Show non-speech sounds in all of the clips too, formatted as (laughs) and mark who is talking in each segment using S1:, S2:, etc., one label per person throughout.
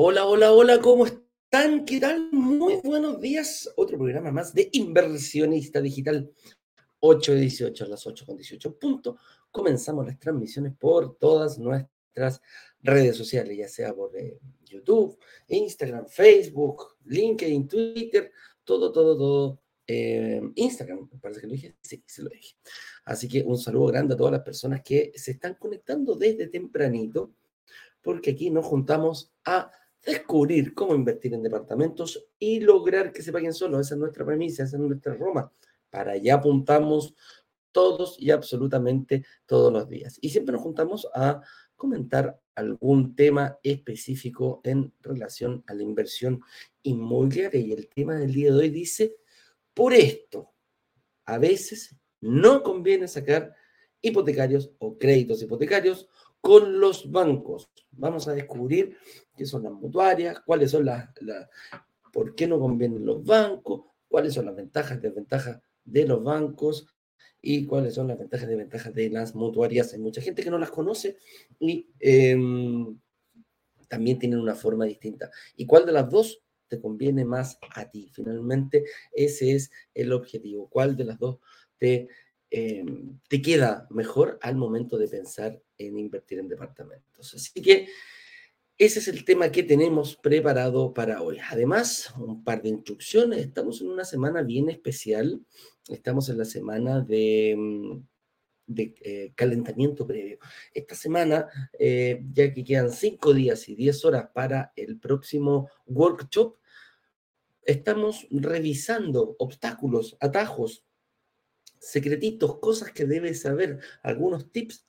S1: Hola, hola, hola, ¿cómo están? ¿Qué tal? Muy buenos días. Otro programa más de Inversionista Digital. 8 de 18 a las 8 con 18 puntos. Comenzamos las transmisiones por todas nuestras redes sociales, ya sea por eh, YouTube, Instagram, Facebook, LinkedIn, Twitter, todo, todo, todo. Eh, Instagram, parece que lo dije. Sí, se lo dije. Así que un saludo grande a todas las personas que se están conectando desde tempranito, porque aquí nos juntamos a descubrir cómo invertir en departamentos y lograr que se paguen solo. Esa es nuestra premisa, esa es nuestra Roma. Para allá apuntamos todos y absolutamente todos los días. Y siempre nos juntamos a comentar algún tema específico en relación a la inversión inmobiliaria. Y el tema del día de hoy dice, por esto, a veces no conviene sacar hipotecarios o créditos hipotecarios con los bancos. Vamos a descubrir qué son las mutuarias, cuáles son las, por qué no convienen los bancos, cuáles son las ventajas y desventajas de los bancos y cuáles son las ventajas y desventajas de las mutuarias. Hay mucha gente que no las conoce y em, también tienen una forma distinta. ¿Y cuál de las dos te conviene más a ti? Finalmente, ese es el objetivo. ¿Cuál de las dos te Em, te queda mejor al momento de pensar en invertir en departamentos. Así que ese es el tema que tenemos preparado para hoy. Además, un par de instrucciones. Estamos en una semana bien especial. Estamos en la semana de, mm, eh, calentamiento previo. Esta semana, eh, ya que quedan cinco días y diez horas para el próximo workshop, estamos revisando obstáculos, atajos secretitos, cosas que debes saber, algunos tips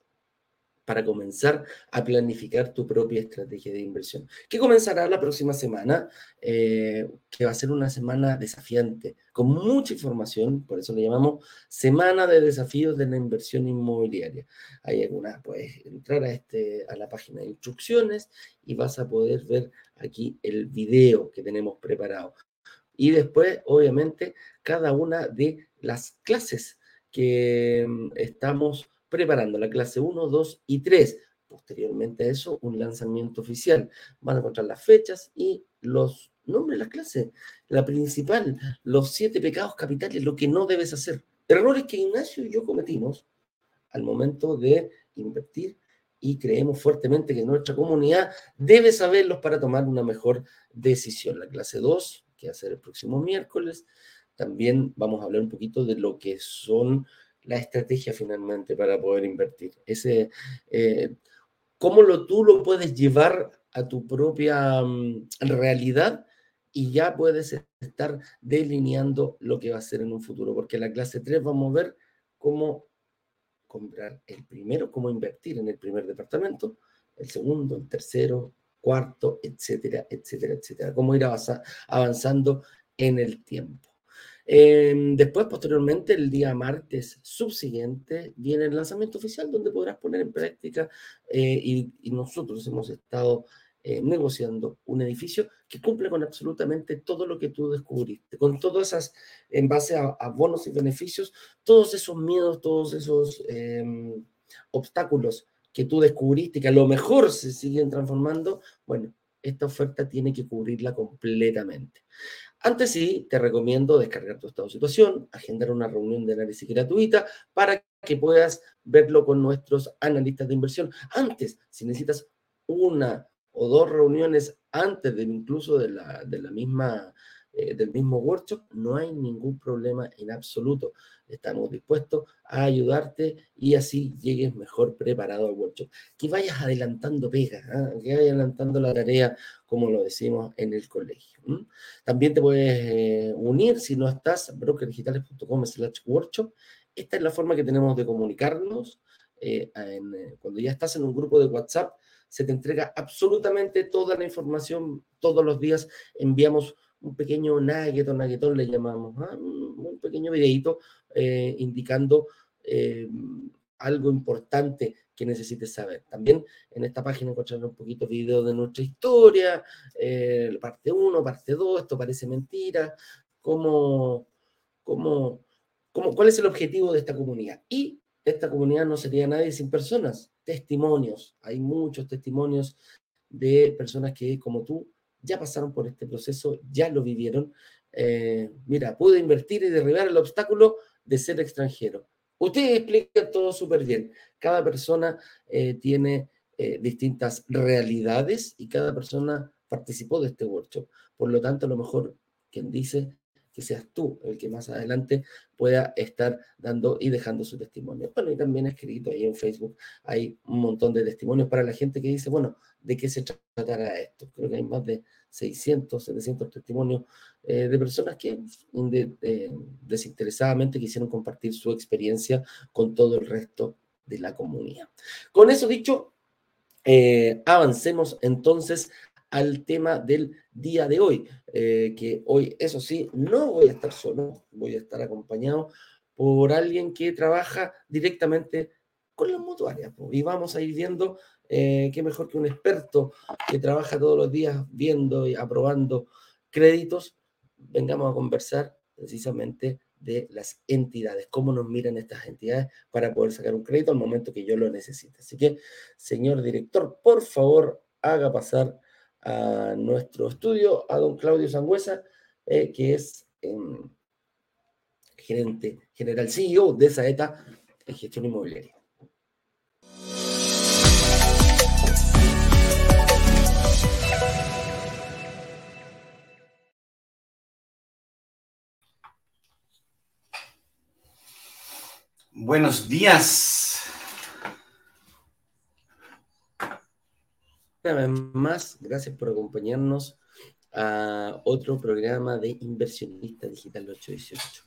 S1: para comenzar a planificar tu propia estrategia de inversión, que comenzará la próxima semana, eh, que va a ser una semana desafiante, con mucha información, por eso le llamamos Semana de Desafíos de la Inversión Inmobiliaria. Hay algunas, puedes entrar a, este, a la página de instrucciones y vas a poder ver aquí el video que tenemos preparado. Y después, obviamente, cada una de las clases que mm, estamos preparando, la clase 1, 2 y 3. Posteriormente a eso, un lanzamiento oficial. Van a encontrar las fechas y los nombres de las clases. La principal, los siete pecados capitales, lo que no debes hacer. Errores que Ignacio y yo cometimos al momento de invertir y creemos fuertemente que nuestra comunidad debe saberlos para tomar una mejor decisión. La clase 2, que va a ser el próximo miércoles, también vamos a hablar un poquito de lo que son la estrategia finalmente para poder invertir. Ese, eh, cómo lo, tú lo puedes llevar a tu propia mm, realidad y ya puedes estar delineando lo que va a ser en un futuro, porque en la clase 3 vamos a ver cómo comprar el primero, cómo invertir en el primer departamento, el segundo, el tercero, cuarto, etcétera, etcétera, etcétera, cómo ir avanzando en el tiempo. Em, después, posteriormente, el día martes subsiguiente, viene el lanzamiento oficial donde podrás poner en práctica eh, y, nosotros hemos estado eh, negociando un edificio que cumple con absolutamente todo lo que tú descubriste, con todas esas, en base a, bonos y beneficios, todos esos miedos, todos esos em, obstáculos que tú descubriste, que a lo mejor se siguen transformando, bueno, esta oferta tiene que cubrirla completamente. Antes sí, te recomiendo descargar tu estado de situación, agendar una reunión de análisis gratuita para que puedas verlo con nuestros analistas de inversión. Antes, si necesitas una o dos reuniones antes de incluso de la, de la misma eh, del mismo workshop, no hay ningún problema en absoluto. Estamos dispuestos a ayudarte y así llegues mejor preparado al workshop. Que vayas adelantando pega, ¿ah? que vayas adelantando la tarea, como lo decimos en el colegio. También te puedes eh, unir si no estás, brokerdigitales.com slash workshop. Esta es la forma que tenemos de comunicarnos. Eh, cuando ya estás en un grupo de WhatsApp, se te entrega absolutamente toda la información todos los días. Enviamos un pequeño nugget o nuggetón le llamamos, ¿ah? un, pequeño videito eh, indicando eh, algo importante que necesites saber. También en esta página encontrarán un poquito de video de nuestra historia, eh, parte 1, parte 2, esto parece mentira, cómo, cómo, cómo, cuál es el objetivo de esta comunidad. Y esta comunidad no sería nadie sin personas, testimonios. Hay muchos testimonios de personas que, como tú, ya pasaron por este proceso, ya lo vivieron. Eh, mira, pude invertir y derribar el obstáculo de ser extranjero. Ustedes explican todo súper bien. Cada persona eh, tiene eh, distintas realidades y cada persona participó de este workshop. Por lo tanto, a lo mejor quien dice que seas tú el que más adelante pueda estar dando y dejando su testimonio. Bueno, y también escrito ahí en Facebook hay un montón de testimonios para la gente que dice, bueno, ¿de qué se tratará esto? Creo que hay más de 600, 700 testimonios eh, de personas que desinteresadamente quisieron compartir su experiencia con todo el resto de la comunidad. Con eso dicho, eh, avancemos entonces al tema del día de hoy, eh, que hoy, eso sí, no voy a estar solo, voy a estar acompañado por alguien que trabaja directamente con las mutuarias. Y vamos a ir viendo eh, qué mejor que un experto que trabaja todos los días viendo y aprobando créditos, vengamos a conversar precisamente de las entidades, cómo nos miran estas entidades para poder sacar un crédito al momento que yo lo necesite. Así que, señor director, por favor, haga pasar a nuestro estudio a don Claudio Sangüesa, eh, que es em, gerente general CEO de Saeta en gestión inmobiliaria.
S2: Buenos días.
S1: Una vez más, gracias por acompañarnos a otro programa de Inversionista Digital 818.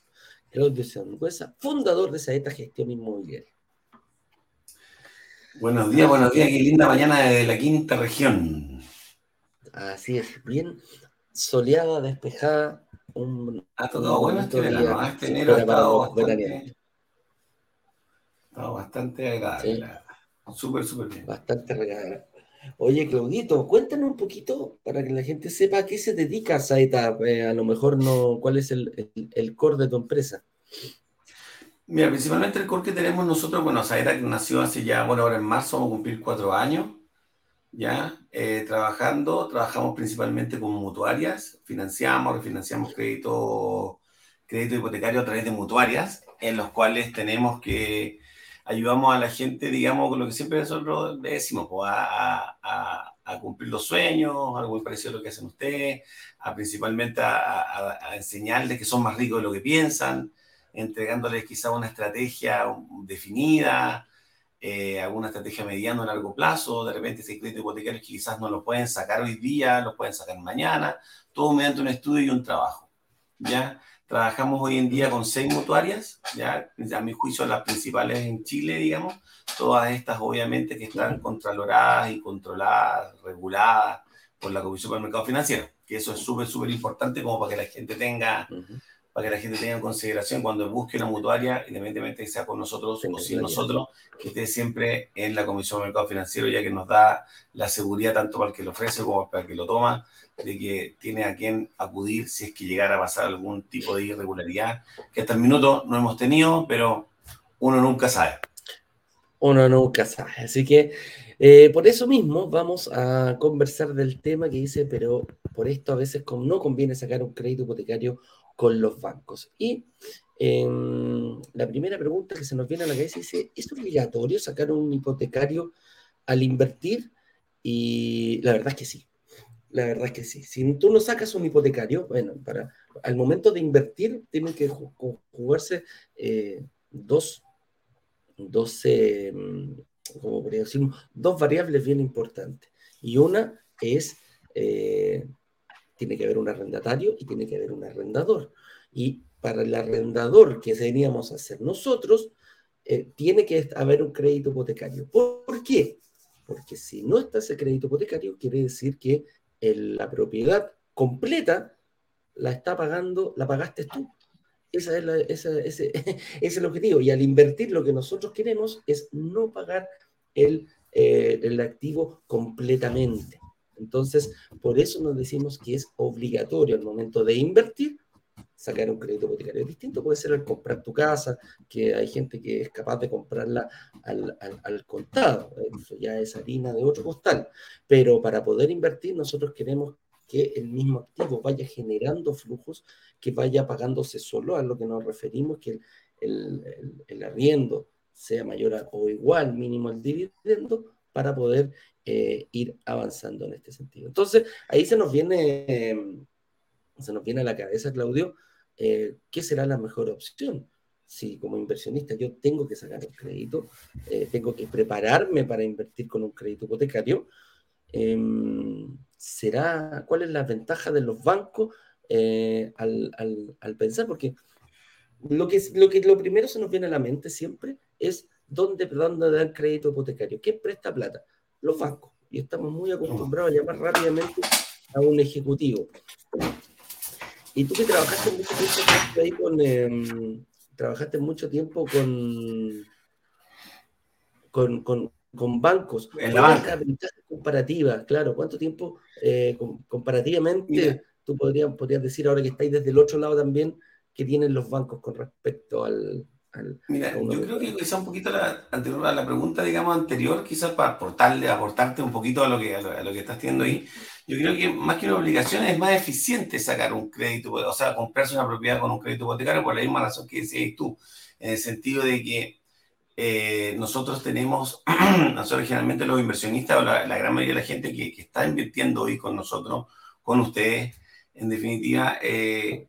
S1: Claudio Sangüesa, fundador de Saeta Gestión Inmobiliaria.
S2: Buenos días, buenos días, qué linda mañana desde la quinta región.
S1: Así es, bien soleada, despejada.
S2: Un, ha tocado bueno este verano, este enero ha estado bastante, estado bastante agradable. Súper, súper bien.
S1: Bastante agradable. Oye, Claudito, cuéntanos un poquito para que la gente sepa a qué se dedica Saeta, eh, a lo mejor no, cuál es el, el, core de tu empresa.
S2: Mira, principalmente el core que tenemos nosotros, bueno, Saeta nació hace ya, bueno, ahora en marzo vamos a cumplir cuatro años, ya, eh, trabajando, trabajamos principalmente con mutuarias, financiamos, refinanciamos crédito, crédito hipotecario a través de mutuarias, en los cuales tenemos que ayudamos a la gente, digamos, con lo que siempre nosotros decimos, pues, a, a, cumplir los sueños, algo muy parecido a lo que hacen ustedes, a principalmente a, enseñarles que son más ricos de lo que piensan, entregándoles quizá una estrategia definida, eh, alguna estrategia mediano o largo plazo, de repente ese crédito hipotecario que quizás no lo pueden sacar hoy día, lo pueden sacar mañana, todo mediante un estudio y un trabajo, ¿ya? Trabajamos hoy en día con seis mutuarias, ya a mi juicio las principales en Chile, digamos, todas estas obviamente que están contraloradas y controladas, reguladas por la Comisión para el Mercado Financiero, que eso es súper, súper importante como para que la gente tenga, para que la gente tenga en consideración cuando busque una mutuaria, independientemente que sea con nosotros o sin nosotros, que esté siempre en la Comisión para el Mercado Financiero, ya que nos da la seguridad tanto para el que lo ofrece como para el que lo toma, de que tiene a quien acudir si es que llegara a pasar algún tipo de irregularidad, que hasta el minuto no hemos tenido, pero uno nunca sabe.
S1: Uno nunca sabe. Así que eh, por eso mismo vamos a conversar del tema que dice, pero por esto a veces no conviene sacar un crédito hipotecario con los bancos. Y la primera pregunta que se nos viene a la cabeza dice, ¿es obligatorio sacar un hipotecario al invertir? Y la verdad es que sí. La verdad es que sí. Si tú no sacas un hipotecario, bueno, para, al momento de invertir tienen que jugarse eh, dos, dos, eh, como decir, dos variables bien importantes. Y una es, eh, tiene que haber un arrendatario y tiene que haber un arrendador. Y para el arrendador que deberíamos hacer nosotros, tiene que haber un crédito hipotecario. ¿Por qué? Porque si no está ese crédito hipotecario, quiere decir que la propiedad completa la está pagando, la pagaste tú. Esa es (laughs) ese, es el objetivo. Y al invertir lo que nosotros queremos es no pagar el, eh, el activo completamente. Entonces, por eso nos decimos que es obligatorio al momento de invertir sacar un crédito hipotecario. Distinto puede ser el comprar tu casa, que hay gente que es capaz de comprarla al, al, contado. Eso ya es harina de otro costal. Pero para poder invertir, nosotros queremos que el mismo activo vaya generando flujos, que vaya pagándose solo, a lo que nos referimos, que el, el, arriendo sea mayor o igual mínimo al dividendo para poder eh, ir avanzando en este sentido. Entonces, ahí se nos viene, se nos viene a la cabeza, Claudio, eh, ¿qué será la mejor opción? Si como inversionista yo tengo que sacar un crédito, eh, tengo que prepararme para invertir con un crédito hipotecario, em, ¿será, ¿cuál es la ventaja de los bancos eh, al, pensar? Porque lo que, lo que se nos viene a la mente siempre es dónde, dónde dar crédito hipotecario. ¿Quién presta plata? Los bancos. Y estamos muy acostumbrados a llamar rápidamente a un ejecutivo. Y tú que trabajaste mucho tiempo ahí con, em, trabajaste mucho tiempo con, con, con, con bancos.
S2: En la banca.
S1: comparativas, claro. ¿Cuánto tiempo eh, comparativamente tú podrías, podrías decir ahora que estáis desde el otro lado también que tienen los bancos con respecto al,
S2: Mira, yo creo que quizá un poquito la, anterior, a la pregunta, digamos, anterior, quizás para aportarle, aportarte un poquito a lo que, a lo, que estás haciendo ahí, yo creo que más que una obligación es más eficiente sacar un crédito, o sea, comprarse una propiedad con un crédito hipotecario por la misma razón que decías tú, en el sentido de que eh, nosotros tenemos, (clears throat) nosotros generalmente los inversionistas, o la, gran mayoría de la gente que, que, está invirtiendo hoy con nosotros, con ustedes, en definitiva, eh,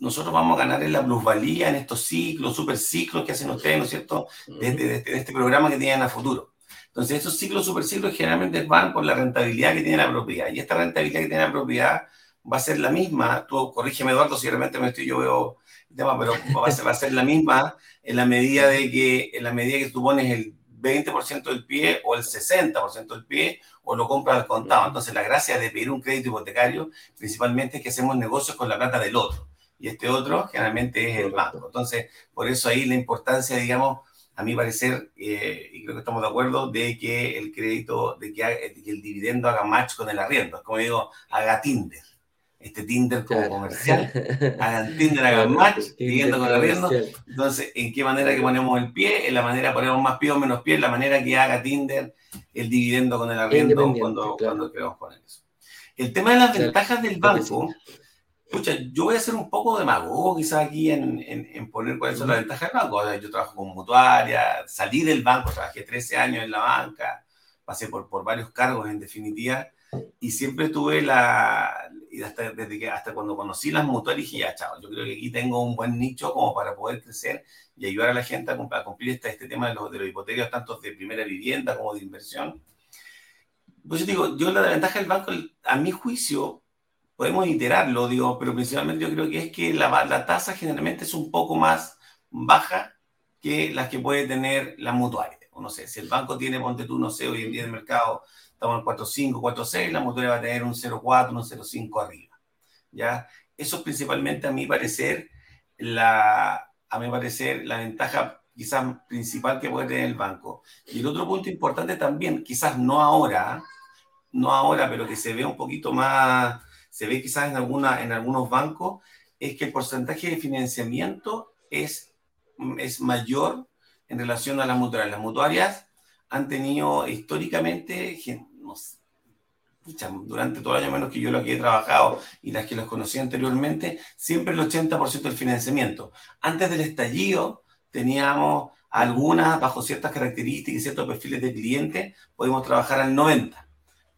S2: nosotros vamos a ganar en la plusvalía, en estos ciclos, superciclos que hacen ustedes, ¿no es cierto?, de, este programa que tienen a futuro. Entonces, estos ciclos, superciclos generalmente van por la rentabilidad que tiene la propiedad. Y esta rentabilidad que tiene la propiedad va a ser la misma. Tú corrígeme, Eduardo, si realmente me estoy, yo veo el tema, pero va a ser, va a ser la misma en la medida de que, en la medida que tú pones el 20% del pie o el 60% del pie o lo compras al contado. Entonces, la gracia de pedir un crédito hipotecario principalmente es que hacemos negocios con la plata del otro y este otro generalmente es el banco. Entonces, por eso ahí la importancia, digamos, a mi parecer, eh, y creo que estamos de acuerdo, de que el crédito, de que, el dividendo haga match con el arriendo. Como digo, haga Tinder. Este Tinder como comercial. (laughs) Hagan Tinder, hagan match, dividendo con el arriendo. Entonces, ¿en qué manera que ponemos el pie? En la manera ponemos más pie o menos pie, en la manera que haga Tinder el dividendo con el arriendo cuando, cuando queremos poner eso. El tema de las ventajas del banco Escucha, yo voy a hacer un poco de mago quizás aquí en, en, poner cuáles son las ventajas del banco. Yo trabajo como mutuaria, salí del banco, trabajé 13 años en la banca, pasé por, por varios cargos en definitiva, y siempre tuve la, y hasta, desde que, hasta cuando conocí las mutuarias dije, ya, chao, yo creo que aquí tengo un buen nicho como para poder crecer y ayudar a la gente a, cumplir este, este tema de los, de los hipotecarios, tanto de primera vivienda como de inversión. Pues yo digo, yo la ventaja del banco, a mi juicio, podemos iterarlo, digo, pero principalmente yo creo que es que la, la tasa generalmente es un poco más baja que las que puede tener la mutuaria. O no sé, si el banco tiene, ponte tú, no sé, hoy en día en el mercado estamos en 4.5, 4.6, la mutuaria va a tener un 0.4, un 0.5 arriba. ¿Ya? Eso es principalmente, a mi parecer, la, a mi parecer, la ventaja quizás principal que puede tener el banco. Y el otro punto importante también, quizás no ahora, no ahora, pero que se ve un poquito más se ve quizás en, alguna, en algunos bancos, es que el porcentaje de financiamiento es, es mayor en relación a las mutuarias. Las mutuarias han tenido históricamente, durante todo el año menos que yo lo que he trabajado y las que los conocí anteriormente, siempre el 80% del financiamiento. Antes del estallido teníamos algunas, bajo ciertas características y ciertos perfiles de clientes, podemos trabajar al 90%.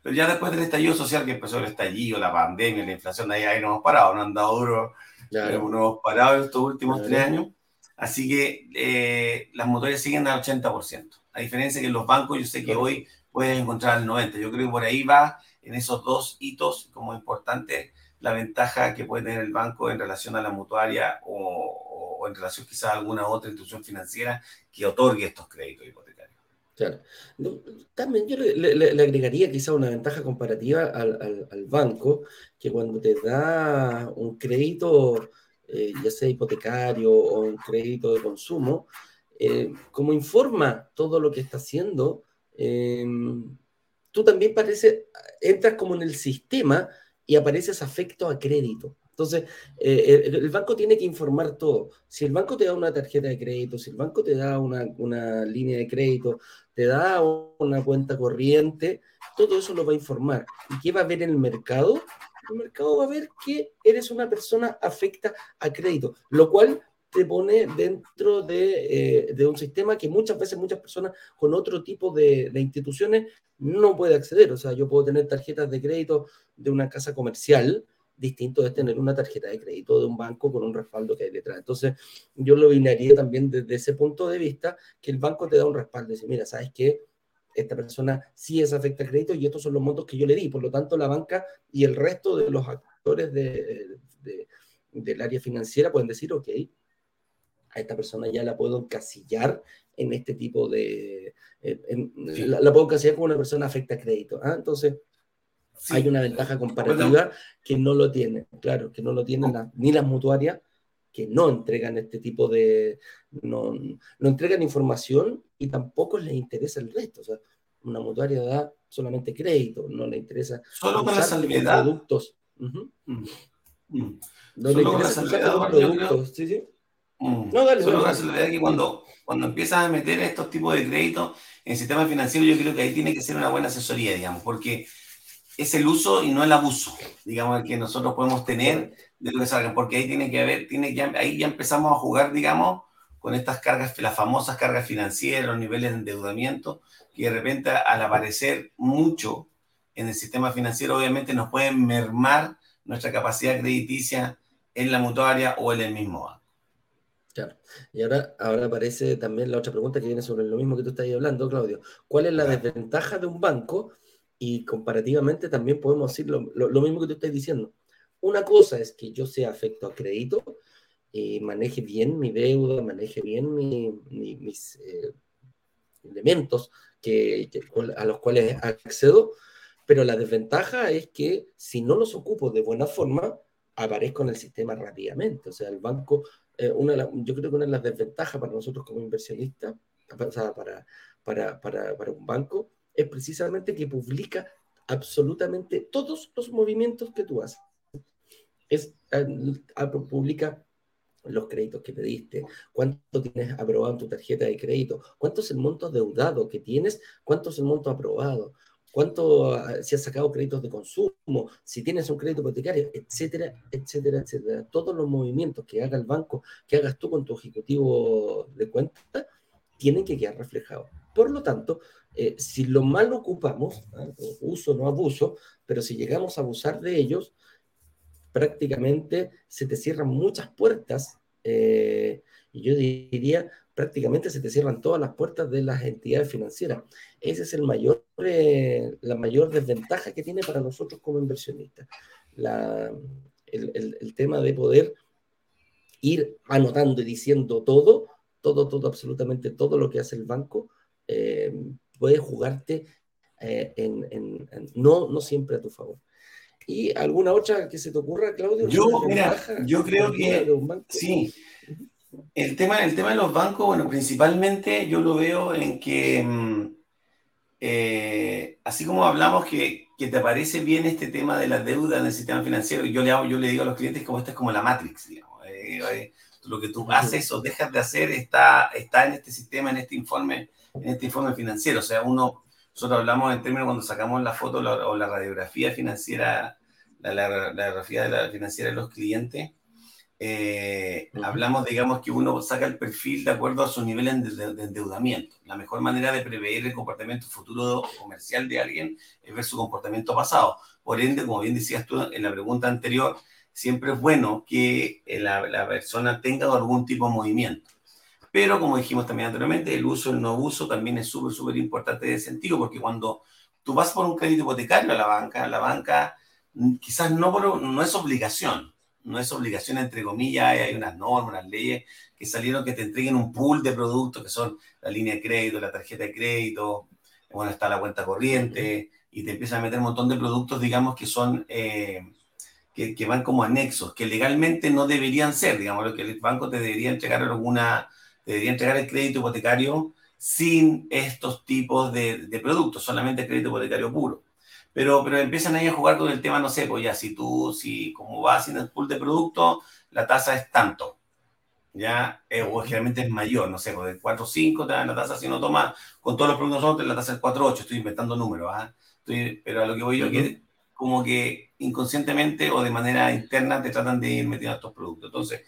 S2: Pero ya después del estallido social, que empezó el estallido, la pandemia, la inflación, ahí, ahí no hemos parado, no han dado duro, pero no hemos parado estos últimos tres años. Así que eh, las motores siguen al 80%. A diferencia que en los bancos, yo sé que hoy puedes encontrar el 90%. Yo creo que por ahí va, en esos dos hitos, como importante, la ventaja que puede tener el banco en relación a la mutuaria o, o en relación quizás a alguna otra institución financiera que otorgue estos créditos
S1: Claro. también yo le, agregaría quizá una ventaja comparativa al, banco, que cuando te da un crédito, eh, ya sea hipotecario o un crédito de consumo, eh, como informa todo lo que está haciendo, em, tú también parece, entras como en el sistema y apareces afecto a crédito. Entonces, eh, el, banco tiene que informar todo. Si el banco te da una tarjeta de crédito, si el banco te da una, una línea de crédito, te da una cuenta corriente, todo eso lo va a informar. ¿Y qué va a ver en el mercado? El mercado va a ver que eres una persona afecta a crédito, lo cual te pone dentro de, eh, de, un sistema que muchas veces muchas personas con otro tipo de, de, instituciones no puede acceder. O sea, yo puedo tener tarjetas de crédito de una casa comercial, distinto de tener una tarjeta de crédito de un banco con un respaldo que hay detrás. Entonces, yo lo binaría también desde ese punto de vista, que el banco te da un respaldo. Dice, mira, ¿sabes qué? Esta persona sí es afecta a crédito y estos son los montos que yo le di. Por lo tanto, la banca y el resto de los actores de, de, del área financiera pueden decir, ok, a esta persona ya la puedo encasillar en este tipo de... la, puedo encasillar como una persona afecta a crédito. ¿ah? Entonces, hay una ventaja comparativa que no lo tiene, claro, que no lo tienen ni las mutuarias que no entregan este tipo de, no, no, entregan información y tampoco les interesa el resto. O sea, una mutuaria da solamente crédito, no le interesa
S2: solo con la salvedad
S1: productos. Mm. No le interesa usar productos, ¿sí, sí?
S2: Mm. No, dale, Solo dale. que cuando, cuando empiezas a meter estos tipos de créditos en el sistema financiero, yo creo que ahí tiene que ser una buena asesoría, digamos, porque es el uso y no el abuso, digamos, el que nosotros podemos tener de lo que salga, porque ahí tiene que haber, tiene que, ahí ya empezamos a jugar, digamos, con estas cargas, las famosas cargas financieras, los niveles de endeudamiento, que de repente al aparecer mucho en el sistema financiero, obviamente nos pueden mermar nuestra capacidad crediticia en la mutuaria o en el mismo banco.
S1: Claro. Y ahora, ahora aparece también la otra pregunta que viene sobre lo mismo que tú estás hablando, Claudio. ¿Cuál es la desventaja de un banco? Y comparativamente también podemos decir lo, mismo que tú estás diciendo. Una cosa es que yo sea afecto a crédito, y maneje bien mi deuda, maneje bien mis eh, elementos que, a los cuales accedo, pero la desventaja es que si no los ocupo de buena forma, aparezco en el sistema rápidamente. O sea, el banco eh, una yo creo que una de las desventajas para nosotros como inversionistas, para, para, para, para, un banco, es precisamente que publica absolutamente todos los movimientos que tú haces. Es, eh, publica los créditos que pediste, cuánto tienes aprobado en tu tarjeta de crédito, cuánto es el monto deudado que tienes, cuánto es el monto aprobado, cuánto, ah, si has sacado créditos de consumo, si tienes un crédito hipotecario, etcétera, etcétera, etcétera. Todos los movimientos que haga el banco, que hagas tú con tu ejecutivo de cuenta, tienen que quedar reflejados. Por lo tanto, eh, si lo mal ocupamos, ¿ah? uso no abuso, pero si llegamos a abusar de ellos, prácticamente se te cierran muchas puertas. Eh, yo diría prácticamente se te cierran todas las puertas de las entidades financieras. Esa es el mayor, eh, la mayor desventaja que tiene para nosotros como inversionistas. La, el, el, tema de poder ir anotando y diciendo todo, todo, todo, absolutamente todo lo que hace el banco, eh, puede jugarte eh, en, en, no, no siempre a tu favor. ¿Y alguna otra que se te ocurra, Claudio?
S2: Yo, mira, yo creo que sí. El tema, el tema de los bancos, bueno, principalmente yo lo veo en que, mm, eh, así como hablamos que, que, te parece bien este tema de la deuda en el sistema financiero, yo le, hago, yo le digo a los clientes como esta es como la Matrix, digamos. Eh, eh, lo que tú haces o dejas de hacer está, está en este sistema, en este informe, en este informe financiero. O sea, uno, nosotros hablamos en términos cuando sacamos la foto o la radiografía financiera, la, la, la radiografía de la financiera de los clientes, eh, hablamos, digamos, que uno saca el perfil de acuerdo a sus niveles de, endeudamiento. La mejor manera de prever el comportamiento futuro comercial de alguien es ver su comportamiento pasado. Por ende, como bien decías tú en la pregunta anterior, siempre es bueno que eh, la, la persona tenga algún tipo de movimiento. Pero, como dijimos también anteriormente, el uso, el no uso también es súper, súper importante de sentido, porque cuando tú vas por un crédito hipotecario a la banca, la banca mm, quizás no, no es obligación, no es obligación, entre comillas, hay unas normas, unas leyes que salieron que te entreguen un pool de productos que son la línea de crédito, la tarjeta de crédito, bueno, está la cuenta corriente, y te empiezan a meter un montón de productos, digamos, que son, eh, que, que, van como anexos, que legalmente no deberían ser, digamos, lo que el banco te debería entregar alguna, debería entregar el crédito hipotecario sin estos tipos de, de productos, solamente crédito hipotecario puro. pero, pero empiezan ahí a jugar con el tema, no sé, pues ya, si tú, si como vas en el pool de producto, la tasa es tanto, ya, eh, o generalmente es mayor, no sé, pues de 4 o 5 te dan la tasa, si no tomas con todos los productos nosotros, la tasa es 4 8, estoy inventando números, ¿ah? pero a lo que voy yo, que como que inconscientemente o de manera interna te tratan de ir metiendo estos productos. Entonces,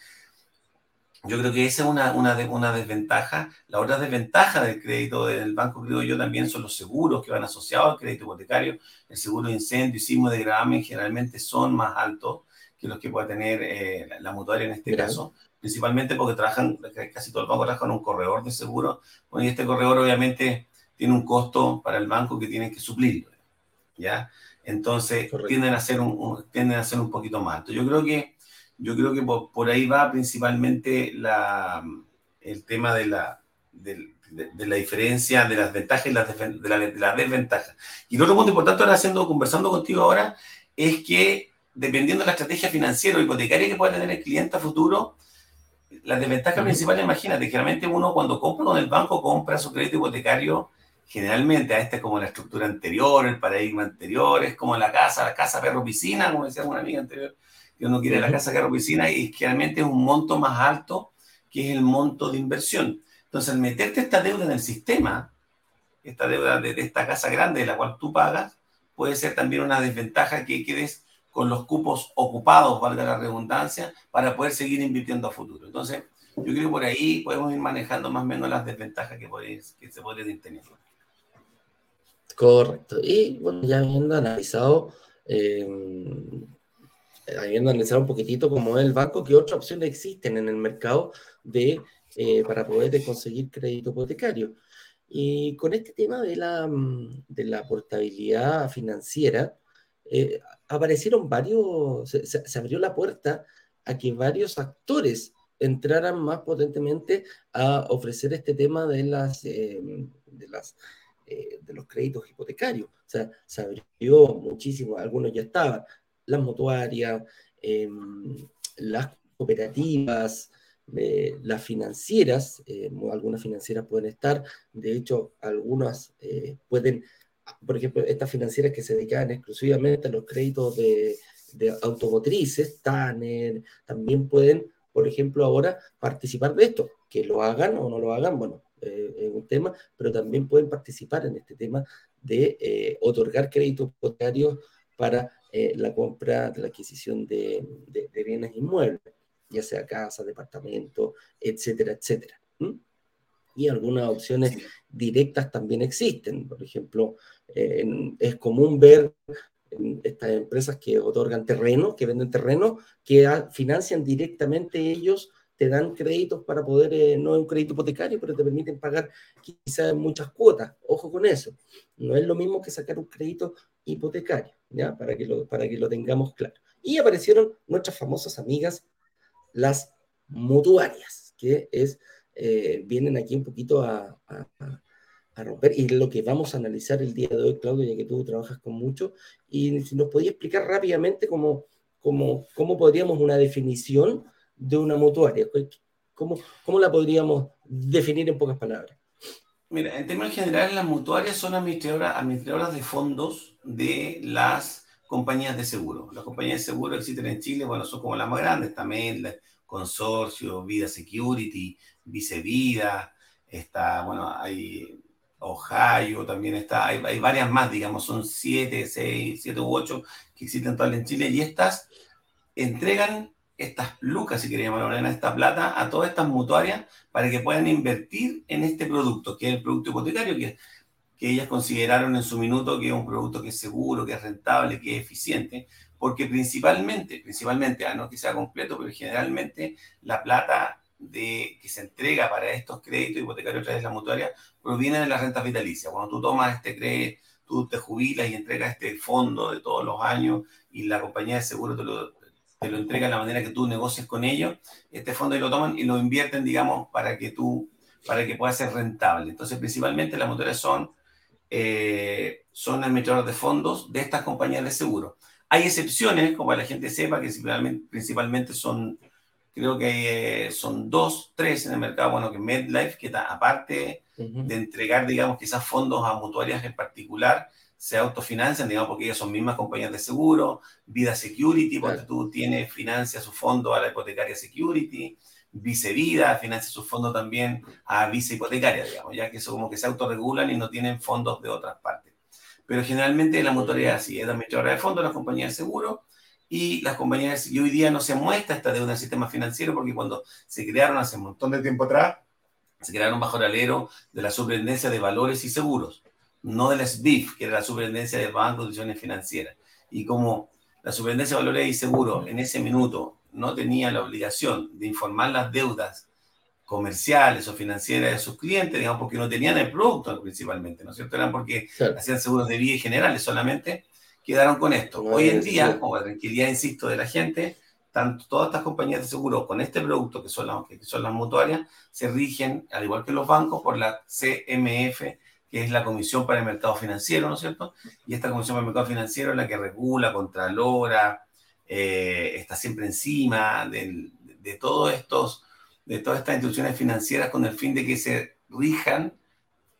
S2: yo creo que esa es una, una, una, desventaja. La otra desventaja del crédito del banco, creo yo, también son los seguros que van asociados al crédito hipotecario. El seguro de incendio y sismo de gravamen generalmente son más altos que los que pueda tener eh, la, mutuaria en este caso, principalmente porque trabajan, casi todo el banco trabaja en un corredor de seguro, y este corredor obviamente tiene un costo para el banco que tiene que suplirlo, ¿ya? Entonces tienden a, ser un, tienden a ser un poquito más alto. Yo creo que yo creo que por, ahí va principalmente la, el tema de la, de, la diferencia, de las ventajas y las de, la, desventajas. Y el otro punto importante ahora haciendo, conversando contigo ahora es que dependiendo de la estrategia financiera o hipotecaria que pueda tener el cliente a futuro, la desventaja principal, imagínate, generalmente uno cuando compra con el banco compra su crédito hipotecario generalmente a este es como la estructura anterior, el paradigma anterior, es como la casa, la casa perro piscina, como decía una amiga anterior, que uno quiere la casa carro piscina y generalmente es un monto más alto que es el monto de inversión. Entonces, al meterte esta deuda en el sistema, esta deuda de, esta casa grande de la cual tú pagas, puede ser también una desventaja que quedes con los cupos ocupados, valga la redundancia, para poder seguir invirtiendo a futuro. Entonces, yo creo que por ahí podemos ir manejando más o menos las desventajas que, que se ir teniendo.
S1: Correcto. Y bueno, ya habiendo analizado eh, habiendo analizado un poquitito cómo es el banco, qué otras opciones existen en el mercado de, eh, para poder conseguir crédito hipotecario. Y con este tema de la, mm, de la portabilidad financiera, eh, aparecieron varios, se, abrió la puerta a que varios actores entraran más potentemente a ofrecer este tema de las, eh, de las de los créditos hipotecarios. O sea, se abrió muchísimo, algunos ya estaban, las mutuarias, em, las cooperativas, eh, las financieras, eh, algunas financieras pueden estar, de hecho, algunas eh, pueden, por ejemplo, estas financieras que se dedican exclusivamente a los créditos de, automotrices, TANER, también pueden, por ejemplo, ahora participar de esto, que lo hagan o no lo hagan, bueno, es un tema, pero también pueden participar en este tema de otorgar créditos hipotecarios para eh, la compra, de la adquisición de, bienes inmuebles, ya sea casa, departamento, etcétera, etcétera. Y algunas opciones directas también existen. Por ejemplo, es común ver estas empresas que otorgan terreno, que venden terreno, que financian directamente ellos te dan créditos para poder, eh, no es un crédito hipotecario, pero te permiten pagar quizás muchas cuotas. Ojo con eso. No es lo mismo que sacar un crédito hipotecario, ¿ya? Para que lo, para que lo tengamos claro. Y aparecieron nuestras famosas amigas, las mutuarias, que es, eh, vienen aquí un poquito a, a, romper, y lo que vamos a analizar el día de hoy, Claudio, ya que tú trabajas con mucho, y si nos podías explicar rápidamente cómo, cómo, cómo podríamos una definición de una mutuaria? ¿Cómo, ¿Cómo la podríamos definir en pocas palabras?
S2: Mira, en términos generales, las mutuarias son administradoras, administradoras de fondos de las compañías de seguro. Las compañías de seguro existen en Chile, bueno, son como las más grandes, también Consorcio, Vida Security, Vicevida, está, bueno, hay Ohio también está, hay, hay, varias más, digamos, son siete, seis, siete u ocho que existen todas en Chile y estas entregan estas lucas, si queríamos llamarlo, esta plata a todas estas mutuarias para que puedan invertir en este producto, que es el producto hipotecario, que, que ellas consideraron en su minuto que es un producto que es seguro, que es rentable, que es eficiente, porque principalmente, principalmente, a no que sea completo, pero generalmente la plata de, que se entrega para estos créditos hipotecarios a través de la mutuaria proviene de las rentas vitalicias. Cuando tú tomas este crédito, tú te jubilas y entregas este fondo de todos los años y la compañía de seguro te lo, te lo entrega de la manera que tú negocias con ellos, este fondo y lo toman y lo invierten, digamos, para que tú, para que pueda ser rentable. Entonces, principalmente las mutuarias son, eh, son administradores de fondos de estas compañías de seguro. Hay excepciones, como la gente sepa, que principalmente son, creo que son dos, tres en el mercado, bueno, que MedLife, que está, aparte de entregar, digamos, quizás fondos a mutuarias en particular, se autofinancian, digamos, porque ellas son mismas compañías de seguro, Vida Security, porque tú tienes, financia su fondo a la hipotecaria Security, Vice Vida financia su fondo también a Vice Hipotecaria, digamos, ya que eso como que se autorregulan y no tienen fondos de otras partes. Pero generalmente la mutualidad sí, es administradora de fondos, las compañías de seguro, y las compañías, y hoy día no se muestra esta deuda en el sistema financiero porque cuando se crearon hace un montón de tiempo atrás, se crearon bajo el alero de la superintendencia de valores y seguros no de la SBIF, que era la Superintendencia de Bancos de Instituciones Financieras. Y como la Superintendencia de Valores y Seguros en ese minuto no tenía la obligación de informar las deudas comerciales o financieras de sus clientes, digamos, porque no tenían el producto principalmente, ¿no es cierto? Eran porque hacían seguros de vida y generales solamente, quedaron con esto. Hoy en día, con la tranquilidad, insisto, de la gente, tanto todas estas compañías de seguro con este producto, que son, las, que son las mutuarias, se rigen, al igual que los bancos, por la CMF, que es la Comisión para el Mercado Financiero, ¿no es cierto? Y esta Comisión para el Mercado Financiero es la que regula, contralora, eh, está siempre encima de, todos estos, de todas estas instituciones financieras con el fin de que se rijan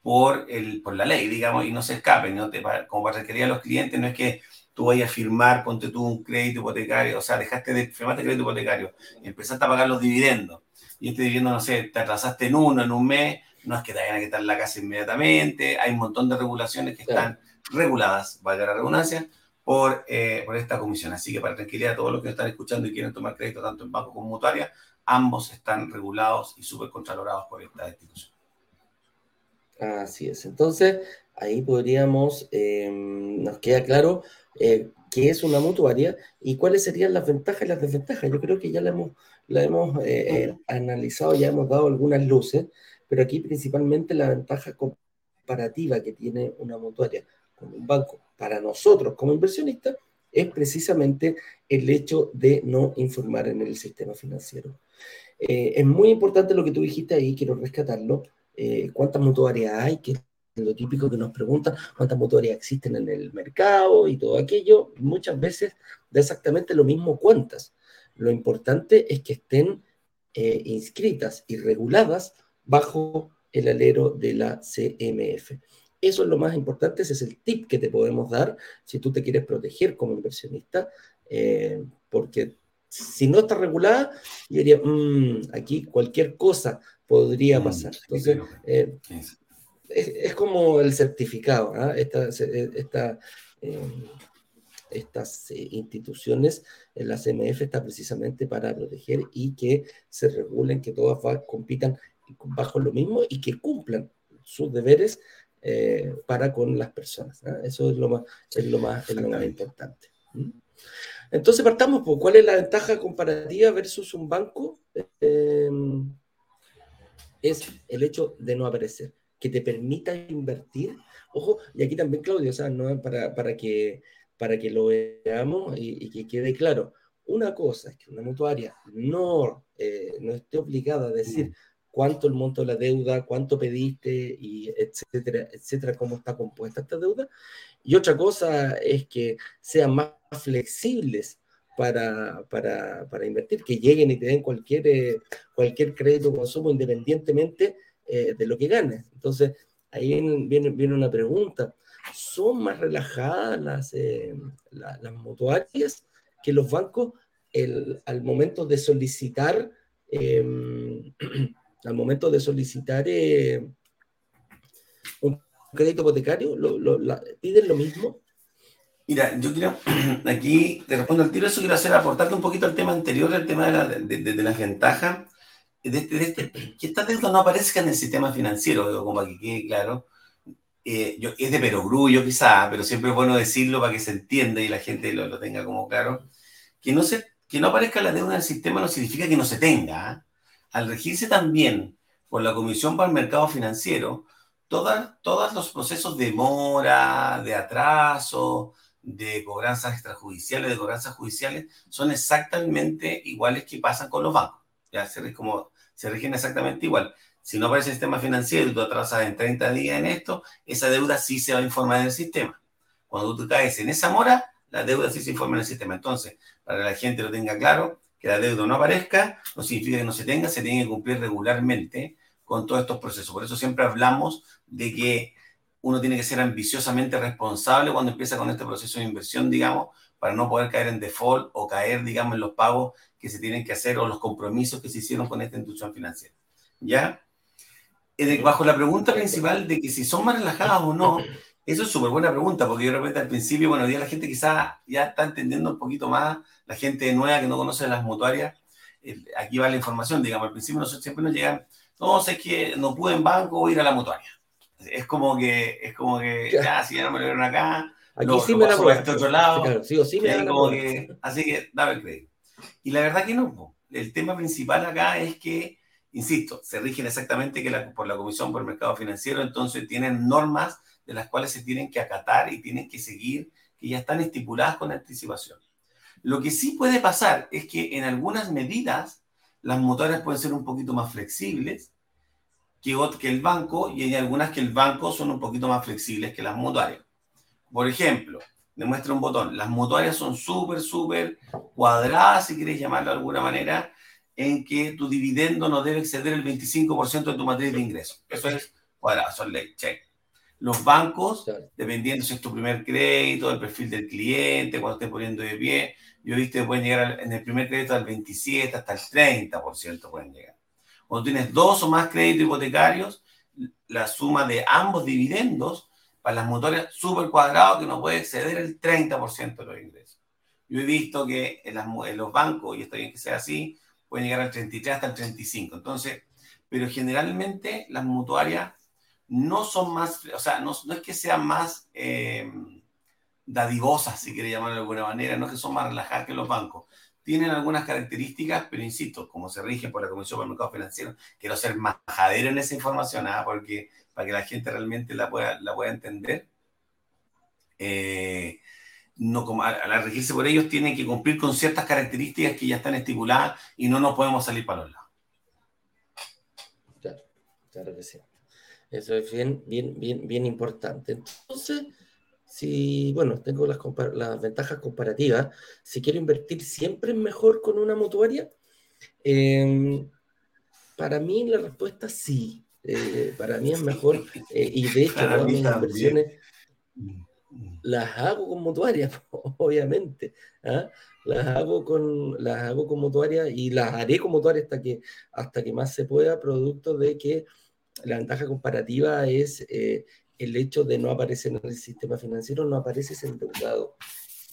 S2: por, el, por la ley, digamos, y no se escapen, ¿no? Te, como para requerir a los clientes, no es que tú vayas a firmar, ponte tú un crédito hipotecario, o sea, dejaste de, firmaste crédito hipotecario, empezaste a pagar los dividendos, y este dividendo, no sé, te atrasaste en uno, en un mes, no es que te vayan a quitar la casa inmediatamente, hay un montón de regulaciones que están reguladas, valga la redundancia, por, eh, por esta comisión. Así que para tranquilidad todos los que están escuchando y quieren tomar crédito tanto en banco como mutuaria, ambos están regulados y súper contralorados por esta institución.
S1: Así es. Entonces, ahí podríamos, em, nos queda claro eh, qué es una mutuaria y cuáles serían las ventajas y las desventajas. Yo creo que ya la hemos, la hemos eh, analizado, ya hemos dado algunas luces pero aquí principalmente la ventaja comparativa que tiene una mutuaria con un banco para nosotros como inversionistas es precisamente el hecho de no informar en el sistema financiero. Eh, es muy importante lo que tú dijiste ahí, quiero rescatarlo. Eh, ¿Cuántas mutuarias hay? Que es lo típico que nos preguntan, ¿cuántas mutuarias existen en el mercado y todo aquello? Muchas veces da exactamente lo mismo cuántas. Lo importante es que estén eh, inscritas y reguladas bajo el alero de la CMF. Eso es lo más importante, ese es el tip que te podemos dar si tú te quieres proteger como inversionista, eh, porque si no está regulada, yo diría, mm, aquí cualquier cosa podría mm, pasar. Entonces, eh, es, como el certificado, ¿ah? esta, esta eh, estas instituciones, la CMF está precisamente para proteger y que se regulen, que todas compitan bajo lo mismo y que cumplan sus deberes eh, para con las personas. Eso es lo más, es lo más, es lo más importante. Entonces partamos por cuál es la ventaja comparativa versus un banco. Em, es el hecho de no aparecer, que te permita invertir. Ojo, y aquí también, Claudio, o sea, no para, para, que, para que lo veamos y, que quede claro. Una cosa es que una mutuaria no, eh, no esté obligada a decir, cuánto el monto de la deuda, cuánto pediste, y etcétera, etcétera, cómo está compuesta esta deuda. Y otra cosa es que sean más flexibles para, para, para invertir, que lleguen y te den cualquier, eh, cualquier crédito o consumo independientemente eh, de lo que ganes. Entonces, ahí viene, viene, una pregunta. ¿Son más relajadas las, eh, las mutuarias que los bancos el, al momento de solicitar em, (clears throat) al momento de solicitar eh, un crédito hipotecario, lo, ¿piden lo mismo?
S2: Mira, yo quiero, (clears throat) aquí te respondo al tiro, eso quiero hacer, aportarte un poquito al tema anterior, al tema de, la, de, las ventajas, de, este, que estas deudas no aparezcan en el sistema financiero, como para que quede claro. Eh, yo, es de perogrullo quizá, pero siempre es bueno decirlo para que se entienda y la gente lo, lo tenga como claro. Que no, se, que no aparezca la deuda en el sistema no significa que no se tenga. ¿ah? Al regirse también por la Comisión para el Mercado Financiero, todos los procesos de mora, de atraso, de cobranzas extrajudiciales, de cobranzas judiciales, son exactamente iguales que pasan con los bancos. Ya se, como, se rigen exactamente igual. Si no aparece el sistema financiero y tú atrasas en 30 días en esto, esa deuda sí se va a informar en el sistema. Cuando tú caes en esa mora, la deuda sí se informa en el sistema. Entonces, para que la gente lo tenga claro, que la deuda no aparezca, no significa que no se tenga, se tiene que cumplir regularmente con todos estos procesos. Por eso siempre hablamos de que uno tiene que ser ambiciosamente responsable cuando empieza con este proceso de inversión, digamos, para no poder caer en default o caer, digamos, en los pagos que se tienen que hacer o los compromisos que se hicieron con esta institución financiera. ¿Ya? Bajo la pregunta principal de que si son más relajadas o no, eso es súper buena pregunta, porque yo de repente al principio, bueno, día la gente quizás ya está entendiendo un poquito más, la gente nueva que no conoce las mutuarias, aquí va la información, digamos, al principio nosotros siempre nos llegan, no, sé que no pude en banco, voy a ir a la mutuaria. Es como que, es como que, ya, si ya no me lo vieron acá,
S1: Aquí sí me la
S2: este otro lado. sí, sí me como que, Así que dame el crédito. Y la verdad que no. El tema principal acá es que, insisto, se rigen exactamente que por la Comisión por el Mercado Financiero, entonces tienen normas de las cuales se tienen que acatar y tienen que seguir, que ya están estipuladas con anticipación. Lo que sí puede pasar es que en algunas medidas las motores pueden ser un poquito más flexibles que, el banco y hay algunas que el banco son un poquito más flexibles que las mutuarias. Por ejemplo, me muestra un botón. Las mutuarias son súper, súper cuadradas, si quieres llamarlo de alguna manera, en que tu dividendo no debe exceder el 25% de tu matriz de ingresos. Eso es cuadrado, son ley, check. Los bancos, dependiendo si es tu primer crédito, el perfil del cliente, cuando estés poniendo de pie, yo he visto que pueden llegar en el primer crédito al 27, hasta el 30% pueden llegar. Cuando tienes dos o más créditos hipotecarios, la suma de ambos dividendos para las mutuarias súper cuadrado que no puede exceder el 30% de los ingresos. Yo he visto que en, los bancos, y está bien que sea así, pueden llegar al 33 hasta el 35. Entonces, pero generalmente las mutuarias no son más, o sea, no, es que sean más eh, dadivosas, si quiere llamarlo de alguna manera, no es que son más relajadas que los bancos. Tienen algunas características, pero insisto, como se rigen por la Comisión por el Mercado Financiero, quiero ser majadero en esa información, ¿ah? porque para que la gente realmente la pueda, la pueda entender. Eh, no, como, al, regirse por ellos tienen que cumplir con ciertas características que ya están estipuladas y no nos podemos salir para los lados.
S1: Claro, claro que sí. Eso es bien, bien, bien, bien importante. Entonces, si, bueno, tengo las, las ventajas comparativas, si quiero invertir siempre mejor con una mutuaria, em, para mí la respuesta es sí. Eh, para mí es mejor, eh, y de hecho todas mis inversiones las hago con mutuarias, (laughs) obviamente. ¿ah? Las hago con, las hago con mutuarias y las haré con mutuarias hasta que, hasta que más se pueda, producto de que la ventaja comparativa es eh, el hecho de no aparecer en el sistema financiero, no apareces endeudado.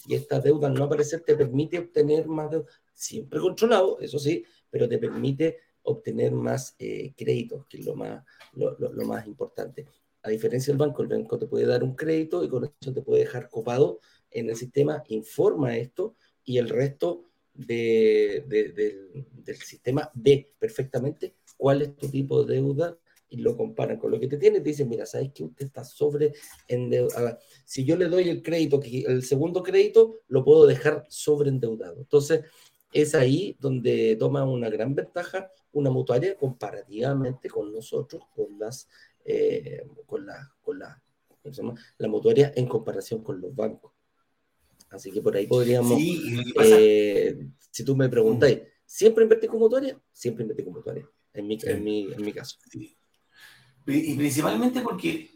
S1: Y esta deuda no aparecer te permite obtener más deuda, siempre controlado, eso sí, pero te permite obtener más eh, créditos, que es lo más, lo, más importante. A diferencia del banco, el banco te puede dar un crédito y con eso te puede dejar copado en el sistema, informa esto y el resto de, del, del, sistema ve perfectamente cuál es tu tipo de deuda y lo comparan con lo que te tiene, te dicen, mira, ¿sabes que usted está sobre endeudado? Si yo le doy el crédito, el segundo crédito, lo puedo dejar sobre endeudado. Entonces, es ahí donde toma una gran ventaja una mutuaria comparativamente con nosotros, con las, eh, con la, con la, la mutuaria en comparación con los bancos. Así que por ahí podríamos, eh, si tú me preguntáis, ¿siempre invertí con mutuaria? Siempre invertí con mutuaria, en mi, en mi, en mi caso.
S2: Y principalmente porque,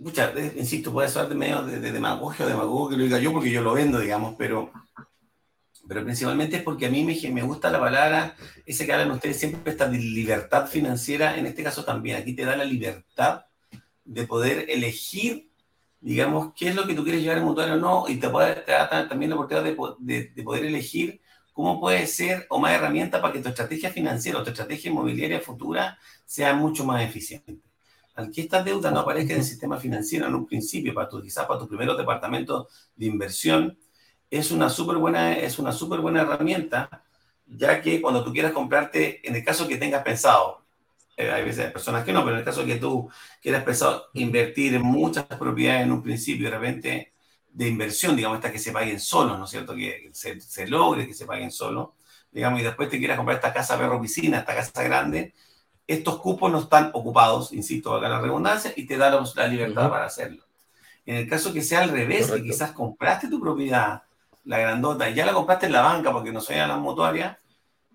S2: insisto, puede ser de medio de, de demagogia o demagogo que lo diga yo porque yo lo vendo, digamos, pero, pero principalmente es porque a mí me, me gusta la palabra, ese que hablan ustedes siempre, esta de libertad financiera, en este caso también, aquí te da la libertad de poder elegir, digamos, qué es lo que tú quieres llevar en mutuario o no, y te, puede, te da también la oportunidad de, de, poder elegir cómo puede ser o más herramienta para que tu estrategia financiera o tu estrategia inmobiliaria futura sea mucho más eficiente al que estas deudas no aparezcan en el sistema financiero en un principio, para tu, quizás para tu primer departamento de inversión, es una súper buena, súper buena herramienta, ya que cuando tú quieras comprarte, en el caso que tengas pensado, eh, hay veces personas que no, pero en el caso que tú quieras pensado invertir en muchas propiedades en un principio, de repente de inversión, digamos, estas que se paguen solos, ¿no es cierto? Que se, se logre que se paguen solos, digamos, y después te quieras comprar esta casa perro piscina, esta casa grande, estos cupos no están ocupados, insisto, acá la redundancia, y te da la, libertad para hacerlo. En el caso que sea al revés, que quizás compraste tu propiedad, la grandota, y ya la compraste en la banca porque no soy a la mutuaria,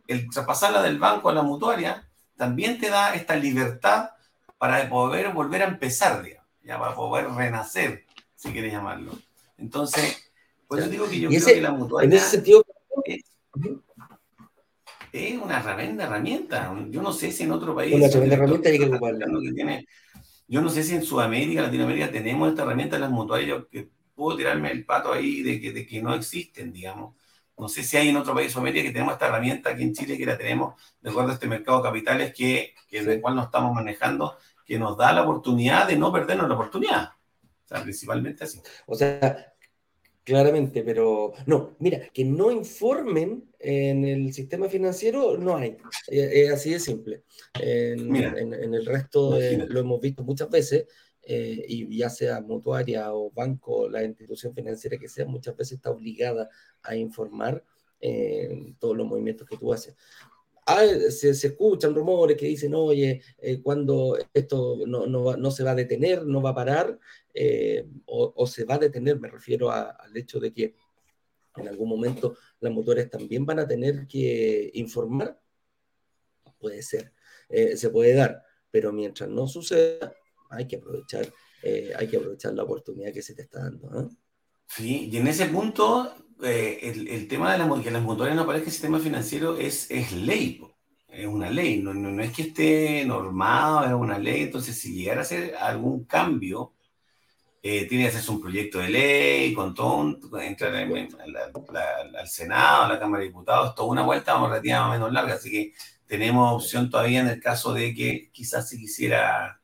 S2: el traspasarla del banco a la mutuaria también te da esta libertad para poder volver a empezar, digamos, ya para poder renacer, si quieres llamarlo. Entonces, pues yo digo que yo creo que la mutualidad...
S1: En ese sentido...
S2: Es, una tremenda herramienta. Yo no sé si en otro país...
S1: Una tremenda herramienta hay que
S2: ocuparla. yo no sé si en Sudamérica, Latinoamérica tenemos esta herramienta de las mutuarias, que puedo tirarme el pato ahí de que, de que no existen, digamos. No sé si hay en otro país de Sudamérica que tenemos esta herramienta aquí en Chile que la tenemos de acuerdo a este mercado de capitales que, que en el cual nos estamos manejando, que nos da la oportunidad de no perdernos la oportunidad. O sea, principalmente así.
S1: O sea, claramente, pero no, mira, que no informen en el sistema financiero no hay. Es así de simple. En, en, el resto lo hemos visto muchas veces. Eh, y ya sea mutuaria o banco, la institución financiera que sea, muchas veces está obligada a informar eh, todos los movimientos que tú haces. Ah, se, escuchan rumores que dicen, oye, eh, cuando esto no, no, se va a detener, no va a parar, o, se va a detener, me refiero al hecho de que en algún momento las mutuarias también van a tener que informar. Puede ser, se puede dar, pero mientras no suceda, hay que aprovechar, eh, hay que aprovechar la oportunidad que se te está dando.
S2: Sí, y en ese punto, eh, el, tema de la, que las mutuarias no aparezcan en el sistema financiero es, es ley, es una ley, no, no, es que esté normado, es una ley, entonces si llegara a hacer algún cambio, eh, tiene que hacerse un proyecto de ley, con todo, entrar al Senado, a la Cámara de Diputados, toda una vuelta relativamente menos larga, así que tenemos opción todavía en el caso de que quizás se quisiera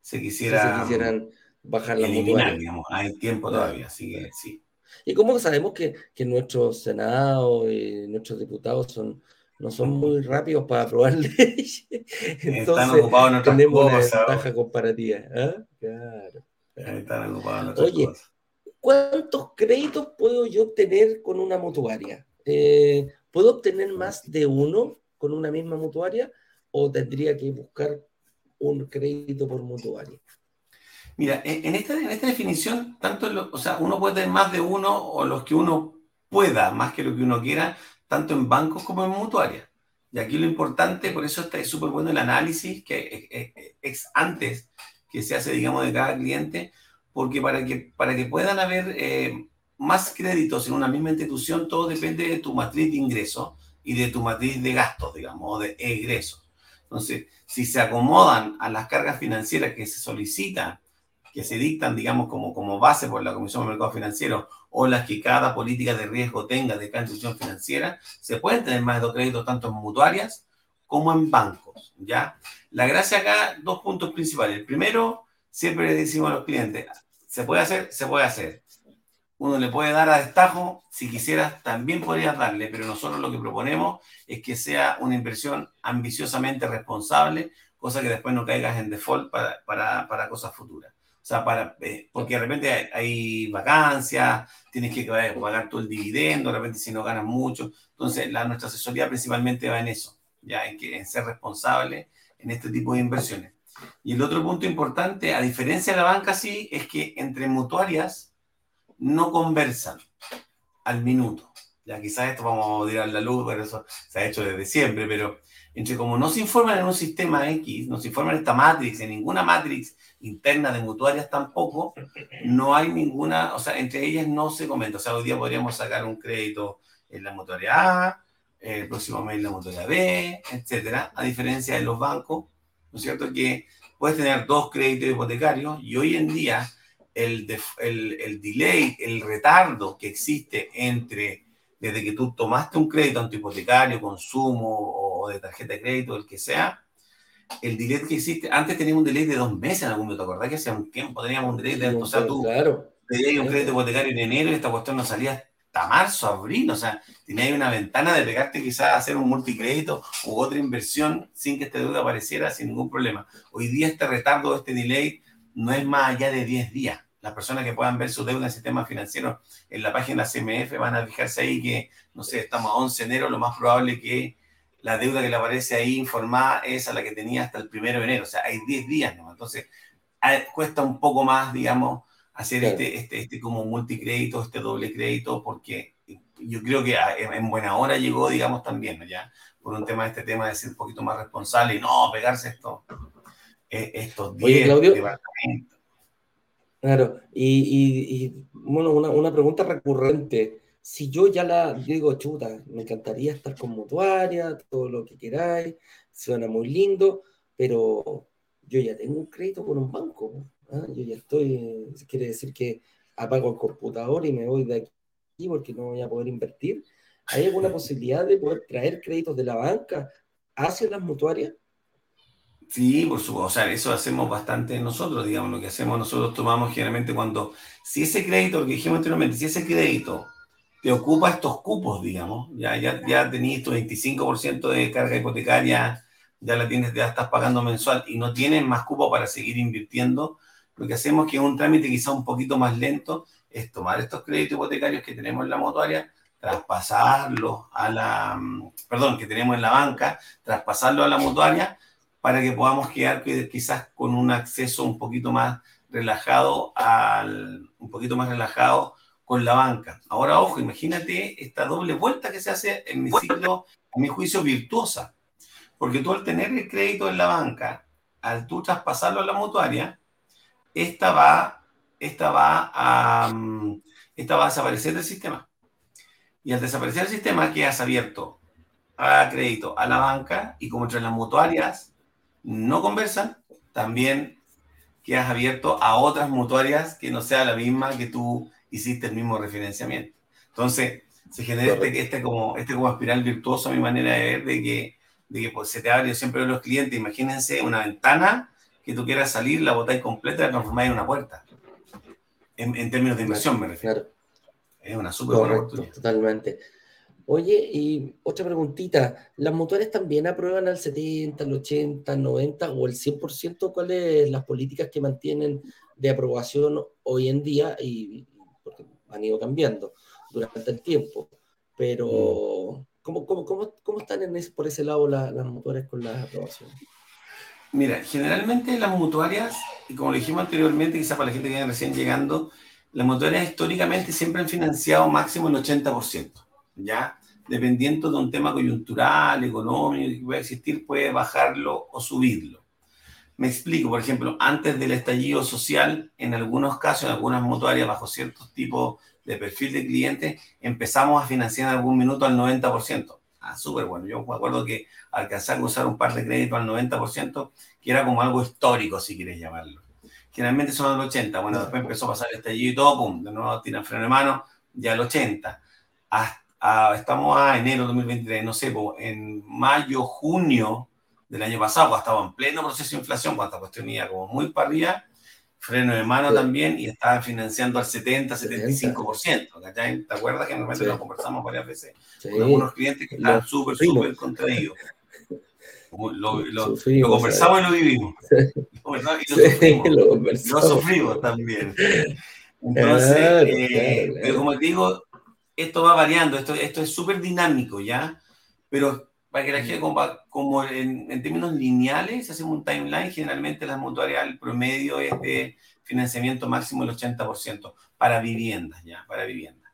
S2: se quisiera
S1: quisieran bajar la
S2: eliminar, digamos, hay tiempo todavía, así que sí.
S1: ¿Y cómo sabemos que, que nuestros senados y nuestros diputados son, no son muy rápidos para aprobar (laughs) leyes? Entonces, Están ocupados en tenemos una ventaja comparativa. ¿ah? Claro,
S2: Están ocupados
S1: Oye, ¿cuántos créditos puedo yo obtener con una mutuaria? Eh, ¿Puedo obtener más de uno con una misma mutuaria o tendría que buscar un crédito por mutuaria?
S2: Mira, en esta, en esta definición, tanto o sea, uno puede tener más de uno o los que uno pueda, más que lo que uno quiera, tanto en bancos como en mutuarias. Y aquí lo importante, por eso está súper bueno el análisis que es, antes que se hace, digamos, de cada cliente, porque para que, para que puedan haber eh, más créditos en una misma institución, todo depende de tu matriz de ingresos y de tu matriz de gastos, digamos, o de egresos. Entonces, si se acomodan a las cargas financieras que se solicitan, que se dictan, digamos, como, como base por la Comisión de Mercado Financiero o las que cada política de riesgo tenga de cada institución financiera, se pueden tener más de dos créditos tanto en mutuarias como en bancos, ¿ya? La gracia acá, dos puntos principales. El primero, siempre le decimos a los clientes, ¿se puede hacer? Se puede hacer uno le puede dar a destajo, si quisieras también podrías darle, pero nosotros lo que proponemos es que sea una inversión ambiciosamente responsable, cosa que después no caigas en default para, para, para cosas futuras. O sea, para, eh, porque de repente hay, vacancias, tienes que pagar todo el dividendo, de repente si no ganas mucho. Entonces, la, nuestra asesoría principalmente va en eso, ya en, que, en ser responsable en este tipo de inversiones. Y el otro punto importante, a diferencia de la banca, sí, es que entre mutuarias, no conversan al minuto. Ya quizás esto vamos a tirar la luz, pero eso se ha hecho desde siempre, pero entre como no se informan en un sistema X, no se informan en esta matrix, en ninguna matrix interna de mutuarias tampoco, no hay ninguna, o sea, entre ellas no se comenta. O sea, hoy día podríamos sacar un crédito en la mutuaria A, el próximo mes la mutuaria B, etcétera, a diferencia de los bancos, ¿no es cierto? Que puedes tener dos créditos hipotecarios y hoy en día el, el, delay, el retardo que existe entre desde que tú tomaste un crédito antihipotecario, consumo o de tarjeta de crédito, el que sea, el delay que existe, antes teníamos un delay de dos meses en algún momento, ¿te acordás que hace un tiempo teníamos un delay de, o sea, tú
S1: claro,
S2: un crédito hipotecario en enero y esta cuestión no salía hasta marzo, abril, o sea, tenías una ventana de pegarte quizás a hacer un multicrédito u otra inversión sin que esta deuda apareciera sin ningún problema. Hoy día este retardo, este delay, no es más allá de 10 días las personas que puedan ver su deuda en sistema financiero en la página CMF van a fijarse ahí que, no sé, estamos a 11 de enero, lo más probable que la deuda que le aparece ahí informada es a la que tenía hasta el primero de enero, o sea, hay 10 días, ¿no? Entonces, cuesta un poco más, digamos, hacer este, este, este como multicrédito, este doble crédito, porque yo creo que en buena hora llegó, digamos, también, ¿no? Ya, por un tema de este tema de ser un poquito más responsable y no pegarse esto, eh, estos 10 departamentos
S1: Claro, y, bueno, una, pregunta recurrente. Si yo ya la digo, chuta, me encantaría estar con mutuaria, todo lo que queráis, suena muy lindo, pero yo ya tengo un crédito con un banco. ¿Ah? Yo ya estoy, quiere decir que apago el computador y me voy de aquí porque no voy a poder invertir. ¿Hay alguna posibilidad de poder traer créditos de la banca hacia las mutuarias?
S2: Sí, por supuesto. O sea, eso hacemos bastante nosotros, digamos. Lo que hacemos nosotros tomamos generalmente cuando, si ese crédito, lo que dijimos anteriormente, si ese crédito te ocupa estos cupos, digamos, ya, ya, ya tenés tu 25% de carga hipotecaria, ya la tienes, ya estás pagando mensual y no tienes más cupo para seguir invirtiendo, lo que hacemos que es un trámite quizá un poquito más lento, es tomar estos créditos hipotecarios que tenemos en la mutuaria, traspasarlos a la, mm, perdón, que tenemos en la banca, traspasarlos a la mutuaria para que podamos quedar quizás con un acceso un poquito más relajado al, un poquito más relajado con la banca. Ahora, ojo, imagínate esta doble vuelta que se hace en mi ciclo, en mi juicio, virtuosa. Porque tú al tener el crédito en la banca, al tú traspasarlo a la mutuaria, esta va, esta va, a, mm, esta va a desaparecer del sistema. Y al desaparecer el sistema, quedas abierto a crédito a la banca y como entre las mutuarias no conversan, también quedas abierto a otras mutuarias que no sea la misma que tú hiciste el mismo referenciamiento. Entonces, se genera este, este, como, este como espiral virtuoso a mi manera de ver, de que, de que pues, se te abre, yo siempre veo a los clientes, imagínense una ventana que tú quieras salir, la botáis completa y la transformáis en una puerta. En, en términos de inversión, me refiero. Es una súper buena oportunidad.
S1: Totalmente. Oye, y otra preguntita, ¿las mutuarias también aprueban al 70, al 80, al 90 o el 100%? ¿Cuáles son las políticas que mantienen de aprobación hoy en día? Y porque han ido cambiando durante el tiempo. Pero, ¿cómo, cómo, cómo, están en por ese lado las, mutuarias con las aprobaciones?
S2: Mira, generalmente las mutuarias, y como lo dijimos anteriormente, quizás para la gente que viene recién llegando, las mutuarias históricamente siempre han financiado máximo el 80%, ¿ya? dependiendo de un tema coyuntural, económico que pueda existir, puede bajarlo o subirlo. Me explico, por ejemplo, antes del estallido social, en algunos casos, en algunas mutuarias, bajo ciertos tipos de perfil de clientes, empezamos a financiar en algún minuto al 90%. Ah, súper bueno. Yo me acuerdo que alcanzar a usar un par de créditos al 90%, que era como algo histórico, si quieres llamarlo. Generalmente son al 80%. Bueno, después empezó a pasar el estallido y todo, pum, de nuevo tiran freno de mano, ya al 80%. Hasta estamos a enero de 2023, no sé, en mayo, junio del año pasado, estaba en pleno proceso de inflación, cuando esta cuestión iba como muy para arriba, freno de mano también, y estaban financiando al 70, 75%. ¿cachai? ¿Te acuerdas que normalmente lo conversamos varias veces con algunos clientes que estaban súper, súper contraídos? Lo, lo, conversamos y lo vivimos. Lo, y lo sufrimos. también. Entonces, eh, pero como te digo, esto va variando, esto, esto es súper dinámico, ¿ya? Pero para que la gente, como, como en, términos lineales, hacemos un timeline, generalmente las mutuarias, el promedio es de financiamiento máximo del 80% para viviendas, ¿ya? Para viviendas.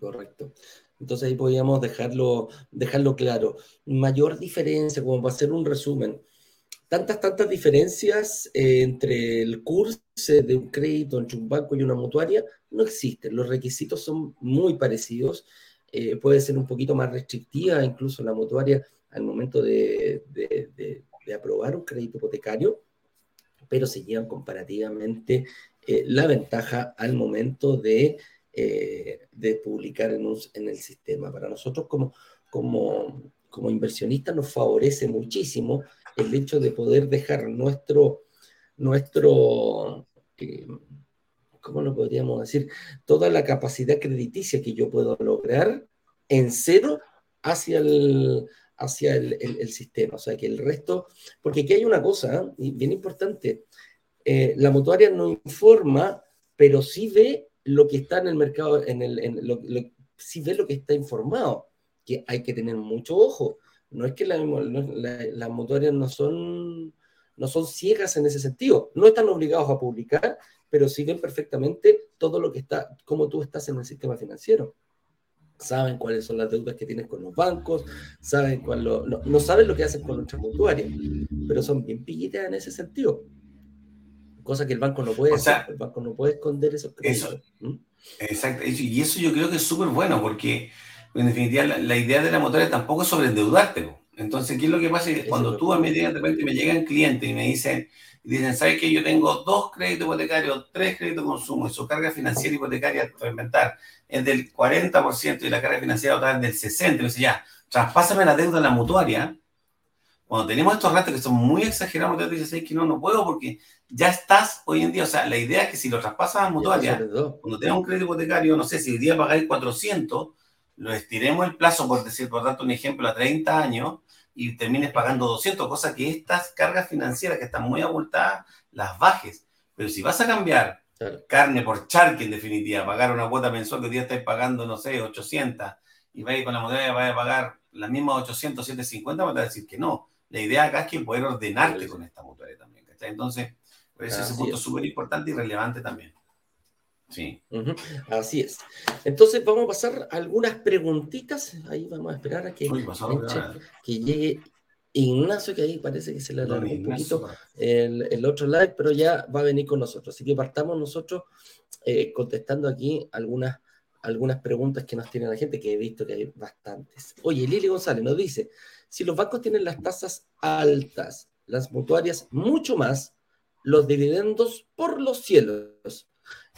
S1: Correcto. Entonces ahí podríamos dejarlo, dejarlo claro. Mayor diferencia, como para hacer un resumen, tantas, tantas diferencias eh, entre el curso de un crédito entre un banco y una mutuaria no existen. Los requisitos son muy parecidos. Eh, puede ser un poquito más restrictiva incluso la mutuaria al momento de, aprobar un crédito hipotecario, pero se llevan comparativamente eh, la ventaja al momento de, de publicar en, el sistema. Para nosotros como inversionistas nos favorece muchísimo el hecho de poder dejar nuestro, nuestro eh, ¿cómo lo podríamos decir? Toda la capacidad crediticia que yo puedo lograr en cero hacia el, hacia el, sistema. O sea, que el resto, porque aquí hay una cosa ¿eh? bien importante, eh, la mutuaria no informa, pero sí ve lo que está en el mercado, sí ve lo que está informado, que hay que tener mucho ojo no es que las mutuarias no son, no son ciegas en ese sentido, no están obligados a publicar, pero siguen perfectamente todo lo que está, cómo tú estás en el sistema financiero. Saben cuáles son las deudas que tienes con los bancos, saben cuál no, saben lo que hacen con nuestras mutuarias, pero son bien pillitas en ese sentido. cosa que el banco no puede hacer. El banco no puede esconder esos créditos.
S2: Exacto, y eso yo creo que es súper bueno porque en definitiva la, idea de la motora tampoco es sobreendeudarte. Entonces, ¿qué es lo que pasa? Cuando tú a mí de repente me llegan clientes y me dicen, dicen, ¿sabes que Yo tengo dos créditos hipotecarios, tres créditos de consumo y su carga financiera hipotecaria, para inventar, es del 40% y la carga financiera total es del 60%. Entonces, ya, traspásame la deuda en la mutuaria. Cuando tenemos estos ratos que son muy exagerados, te dices que no, no puedo porque ya estás hoy en día. O sea, la idea es que si lo traspasas a mutuaria, cuando tengas un crédito hipotecario, no sé, si hoy día pagáis 400, lo estiremos el plazo, por decir, por tanto, un ejemplo, a 30 años y termines pagando 200, cosa que estas cargas financieras que están muy abultadas, las bajes. Pero si vas a cambiar carne por charque, en definitiva, pagar una cuota mensual que hoy día estáis pagando, no sé, 800, y vais con la moneda vais a pagar las mismas 800, 750, vas a decir que no. La idea acá es que poder ordenarte con esta mutuaria también, ¿cachai? Entonces, por eso ese punto es súper importante y relevante también. Sí.
S1: Así es. Entonces vamos a pasar algunas preguntitas. Ahí vamos a esperar a que, que llegue Ignacio, que ahí parece que se le alargó un poquito el, el, otro live, pero ya va a venir con nosotros. Así que partamos nosotros eh, contestando aquí algunas, algunas preguntas que nos tiene la gente, que he visto que hay bastantes. Oye, Lili González nos dice, si los bancos tienen las tasas altas, las mutuarias mucho más, los dividendos por los cielos.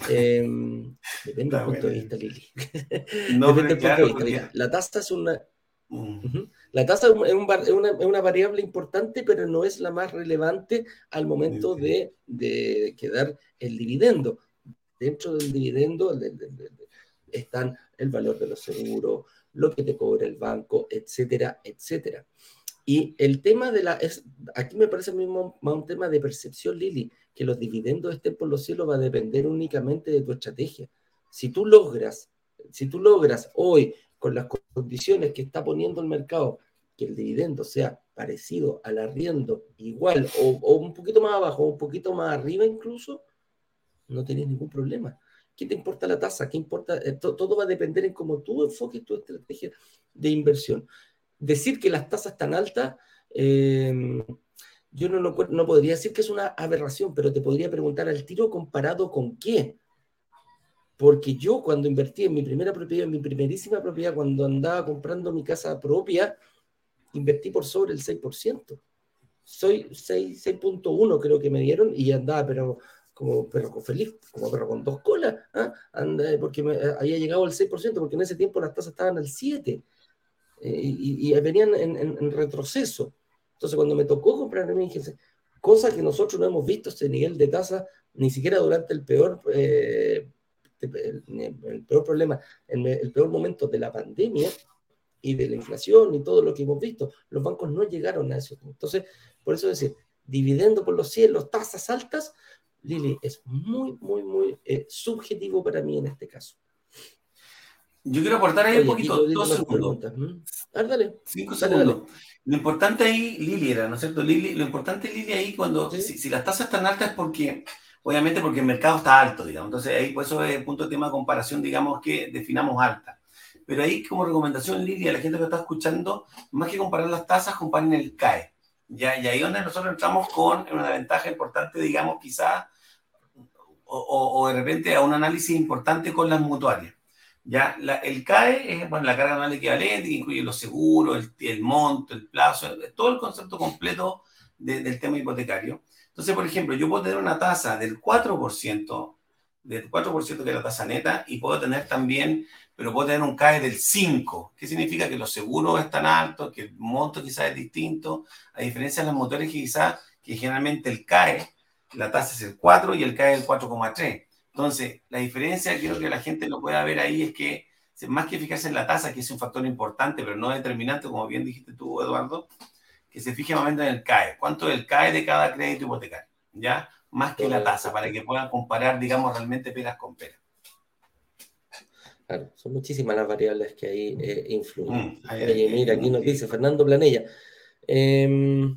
S1: Em, depende del punto de vista, Lili. (laughs) (laughs) No, depende del punto de vista. la tasa es una. Mm. La tasa es, una, variable importante, pero no es la más relevante al momento de, de quedar el dividendo. Dentro del dividendo están el valor de los seguros, lo que te cobra el banco, etcétera, etcétera. Y el tema de la, es, aquí me parece mismo más un tema de percepción, Lili, que los dividendos estén por los cielos va a depender únicamente de tu estrategia. Si tú logras, si tú logras hoy, con las condiciones que está poniendo el mercado, que el dividendo sea parecido al arriendo, igual, o, un poquito más abajo, o un poquito más arriba incluso, no tienes ningún problema. ¿Qué te importa la tasa? ¿Qué importa? Eh, todo va a depender en cómo tú enfoques tu estrategia de inversión decir que las tasas están altas, em, yo no, no, podría decir que es una aberración, pero te podría preguntar al tiro comparado con qué. Porque yo cuando invertí en mi primera propiedad, en mi primerísima propiedad, cuando andaba comprando mi casa propia, invertí por sobre el 6%. Soy 6.1 creo que me dieron y andaba, pero como perro feliz, como perro con dos colas, ¿ah? porque me, había llegado al 6%, porque en ese tiempo las tasas estaban al 7%. Eh, y, venían en, retroceso. Entonces, cuando me tocó comprar mi cosa que nosotros no hemos visto este nivel de tasa ni siquiera durante el peor, eh, el, peor problema, el, el peor momento de la pandemia y de la inflación y todo lo que hemos visto, los bancos no llegaron a eso. Entonces, por eso decir, dividendo por los cielos, tasas altas, Lili, es muy, muy, muy eh, subjetivo para mí en este caso.
S2: Yo quiero aportar ahí un poquito, dos segundos. Ah, dale. Cinco segundos. Lo importante ahí, Lili era, ¿no es cierto? Lili, lo importante, Lili, ahí cuando, si, las tasas están altas es porque, obviamente porque el mercado está alto, digamos. Entonces ahí, por eso es el punto de tema de comparación, digamos, que definamos alta. Pero ahí, como recomendación, Lili, a la gente que está escuchando, más que comparar las tasas, comparen el CAE. ¿ya? Y ahí donde nosotros entramos con una ventaja importante, digamos, quizás, o, o de repente a un análisis importante con las mutuarias. Ya, el CAE es bueno, la carga anual equivalente, que incluye los seguros, el, monto, el plazo, todo el concepto completo del tema hipotecario. Entonces, por ejemplo, yo puedo tener una tasa del 4%, del 4% que es la tasa neta, y puedo tener también, pero puedo tener un CAE del 5%. ¿Qué significa? Que los seguros están altos, que el monto quizás es distinto, a diferencia de los motores que quizás, que generalmente el CAE, la tasa es el 4 y el CAE es el 4,3. Entonces, la diferencia, quiero que la gente lo pueda ver ahí, es que más que fijarse en la tasa, que es un factor importante, pero no determinante, como bien dijiste tú, Eduardo, que se fije más en el CAE. ¿Cuánto es el CAE de cada crédito hipotecario? ¿Ya? Más que la tasa, para que puedan comparar, digamos, realmente peras con peras.
S1: Claro, son muchísimas las variables que ahí eh, influyen. Mm, mira, aquí nos dice Fernando Planella. Eh,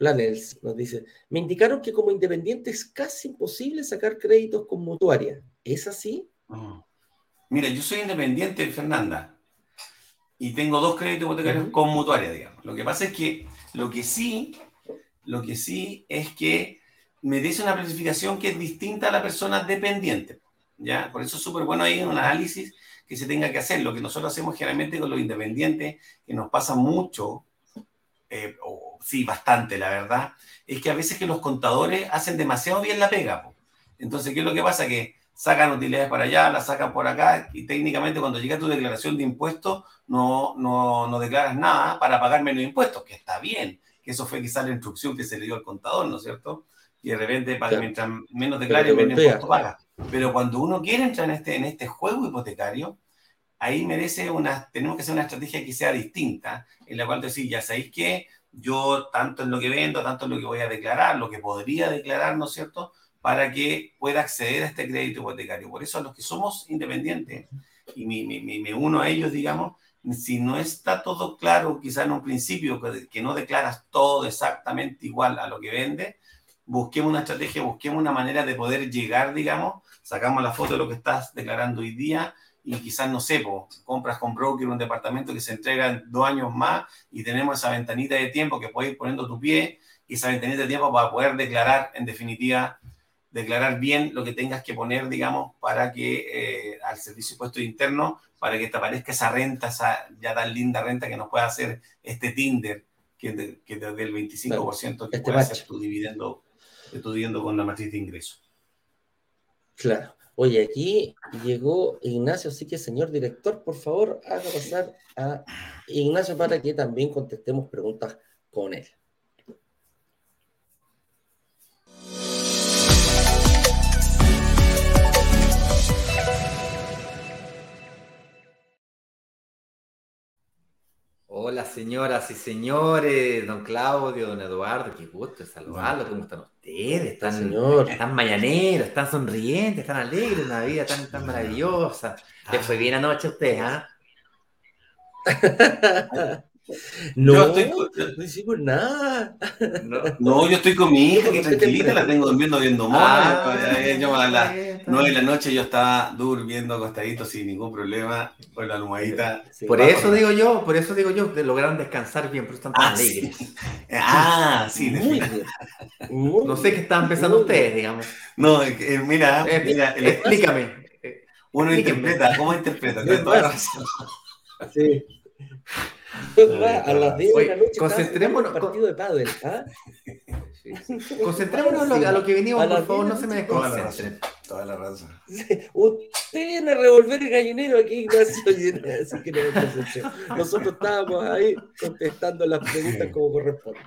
S1: Planels nos dice, me indicaron que como independiente es casi imposible sacar créditos con mutuaria. ¿Es así?
S2: Mira, yo soy independiente, Fernanda, y tengo dos créditos hipotecarios con mutuaria, digamos. Lo que pasa es que lo que sí, lo que sí es que merece una planificación que es distinta a la persona dependiente. ¿ya? Por eso es súper bueno ahí un análisis que se tenga que hacer. Lo que nosotros hacemos generalmente con los independientes, que nos pasa mucho, eh, o sí, bastante, la verdad, es que a veces que los contadores hacen demasiado bien la pega. Entonces, ¿qué es lo que pasa? Que sacan utilidades para allá, las sacan por acá y técnicamente cuando llega tu declaración de impuestos no, no, no declaras nada para pagar menos impuestos, que está bien, que eso fue quizás la instrucción que se le dio al contador, ¿no es cierto? Y de repente, para, mientras menos declare, menos impuestos paga. Pero cuando uno quiere entrar en este, en este juego hipotecario, ahí merece una, tenemos que hacer una estrategia que sea distinta, en la cual decir, ya sabéis que yo tanto en lo que vendo, tanto en lo que voy a declarar, lo que podría declarar, ¿no es cierto?, para que pueda acceder a este crédito hipotecario. Por eso los que somos independientes, y me, me, me uno a ellos, digamos, si no está todo claro, quizá en un principio, que no declaras todo exactamente igual a lo que vende, busquemos una estrategia, busquemos una manera de poder llegar, digamos, sacamos la foto de lo que estás declarando hoy día y quizás, no sé, compras con broker un departamento que se entrega en dos años más y tenemos esa ventanita de tiempo que puedes ir poniendo tu pie y esa ventanita de tiempo para poder declarar, en definitiva, declarar bien lo que tengas que poner, digamos, para que eh, al servicio de impuesto interno, para que te aparezca esa renta, esa ya tan linda renta que nos pueda hacer este Tinder, que, que desde el 25% que este puede hacer tu dividendo, tu dividendo con la matriz de ingreso.
S1: Claro. Oye, aquí llegó Ignacio, así que señor director, por favor, haga pasar a Ignacio para que también contestemos preguntas con él.
S3: Hola señoras y señores, don Claudio, don Eduardo, qué gusto saludarlos, ¿cómo están ustedes? Están, señor. están mañaneros, están sonrientes, están alegres, una vida tan, tan maravillosa. ¿Les fue bien anoche a ustedes, ah? (laughs)
S1: No, yo estoy, no hicimos nada.
S2: No, yo estoy con mi hija, que tranquilita, la tengo durmiendo viendo moda. Ah, a las 9 de la noche yo estaba durmiendo acostadito sin ningún problema, con la almohadita.
S3: por eso digo yo, por eso digo yo, lograron descansar bien, pero están tan
S2: ah,
S3: alegres. (laughs)
S2: Ah, sí, muy bien.
S3: No sé qué están pensando ustedes, digamos.
S2: No, mira,
S3: eh,
S2: mira
S3: explícame.
S2: Uno interpreta, ¿cómo interpreta?
S1: Sí. A las 10 de la noche
S3: concentrémonos
S1: un partido de pádel, ¿ah?
S3: Concentrémonos a lo que venimos, por favor, no se me desconcentren.
S2: Toda la raza.
S1: Usted viene a revolver el gallinero aquí, Ignacio, así que no Nosotros estábamos ahí contestando las preguntas como corresponde.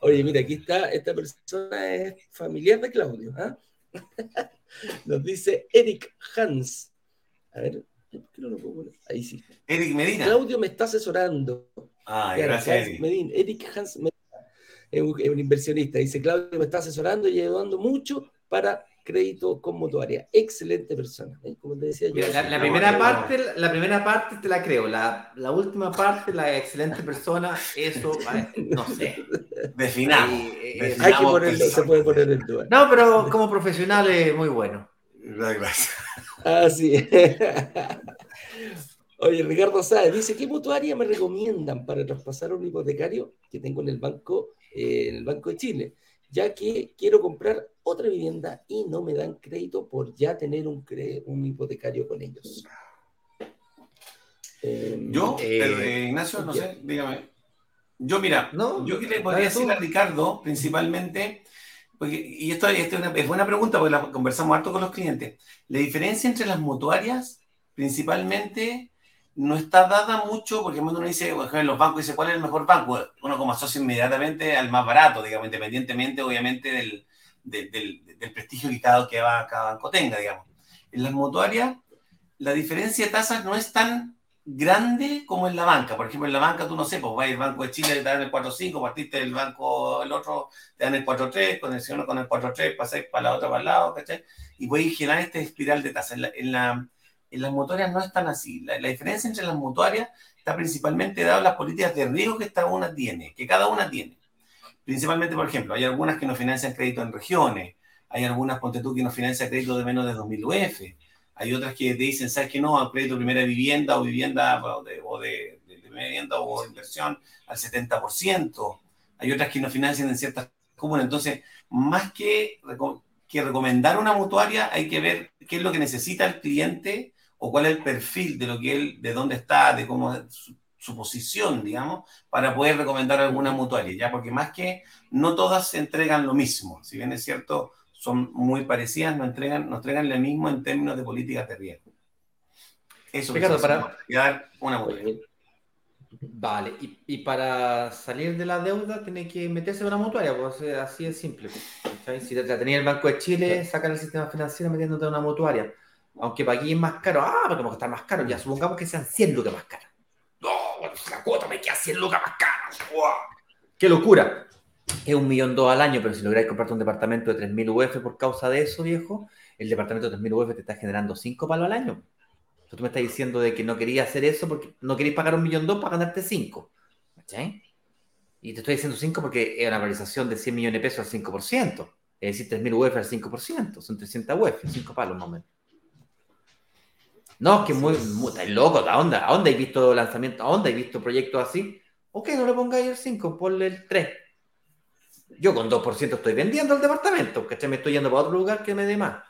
S1: Oye, mira, aquí está, esta persona es familiar de Claudio, ¿ah? (laughs) Nos dice Eric Hans. A ver, Ahí sí.
S2: Eric Medina.
S1: Claudio me está asesorando.
S2: Ah, gracias.
S1: Eric Hans Medina es un, inversionista. Dice, Claudio me está asesorando y ayudando mucho para crédito con mutuaria. Excelente persona. ¿eh? Como te decía yo.
S3: La, primera parte, la primera parte te la creo. La, la última parte, la excelente persona, eso, no sé.
S2: Definamos.
S1: Hay que ponerlo, se puede poner en duda.
S3: No, pero como profesional es muy bueno.
S2: Gracias.
S1: Ah, sí. Oye, Ricardo Sáez dice, ¿qué mutuaria me recomiendan para traspasar un hipotecario que tengo en el banco, eh, en el Banco de Chile? Ya que quiero comprar otra vivienda y no me dan crédito por ya tener un, un hipotecario con ellos.
S2: Em, yo, eh, eh, Ignacio, no sé, dígame. Yo, mira, ¿No? yo que le podría decir a Ricardo, principalmente, y esto, es, una, buena pregunta porque la conversamos harto con los clientes. La diferencia entre las mutuarias, principalmente, no está dada mucho, porque cuando uno dice, en los bancos dice, ¿cuál es el mejor banco? Uno como asocia inmediatamente al más barato, digamos, independientemente, obviamente, del, del, del, prestigio que cada, que cada banco tenga, digamos. En las mutuarias, la diferencia de tasas no es tan grande como en la banca. Por ejemplo, en la banca tú no sé, pues vas al Banco de Chile, te dan el 4.5, partiste del banco, el otro, te dan el 4.3, conexionas con el 4.3, pasáis para la otra, para el lado, ¿cachai? Y puedes generar este espiral de tasa. En, la, en, las mutuarias no es tan así. La, diferencia entre las mutuarias está principalmente dada las políticas de riesgo que cada una tiene, que cada una tiene. Principalmente, por ejemplo, hay algunas que no financian crédito en regiones, hay algunas, ponte tú, que no financian crédito de menos de 2.000 UF, hay otras que te dicen, ¿sabes qué no? Al crédito primera vivienda o vivienda o de, o primera vivienda o inversión al 70%. Hay otras que no financian en ciertas común. Entonces, más que, que recomendar una mutuaria, hay que ver qué es lo que necesita el cliente o cuál es el perfil de lo que él, de dónde está, de cómo es su, posición, digamos, para poder recomendar alguna mutuaria, ¿ya? Porque más que no todas se entregan lo mismo, si bien es cierto, son muy parecidas, nos entregan, nos entregan lo mismo en términos de políticas de riesgo. Eso
S3: Ricardo, para
S2: dar una mutuaria.
S3: Vale, y, para salir de la deuda tiene que meterse en una mutuaria, pues así es simple. Si la tenía el Banco de Chile, sacan el sistema financiero metiéndote en una mutuaria. Aunque para aquí es más caro, ah, pero como que está más caro, ya supongamos que sean 100 lucas más caras. No, la cuota me queda 100 lucas más cara. ¡Qué locura! Es un millón dos al año, pero si lográis comprarte un departamento de 3.000 UF por causa de eso, viejo, el departamento de 3.000 UF te está generando 5 palos al año. Entonces tú me estás diciendo de que no quería hacer eso porque no queréis pagar un millón dos para ganarte 5. ¿Cachai? Y te estoy diciendo 5 porque es una valorización de 100 millones de pesos al 5%. Es decir, 3.000 UF al 5%. Son 300 UF, 5 palos más o menos. No, es que muy, muy está loco, ¿a dónde, ¿a dónde hay visto lanzamiento? ¿A dónde hay visto proyectos así? Ok, no le pongáis el 5, ponle el 3. Yo con 2% estoy vendiendo el departamento, ¿cachai? Me estoy yendo para otro lugar que me dé más.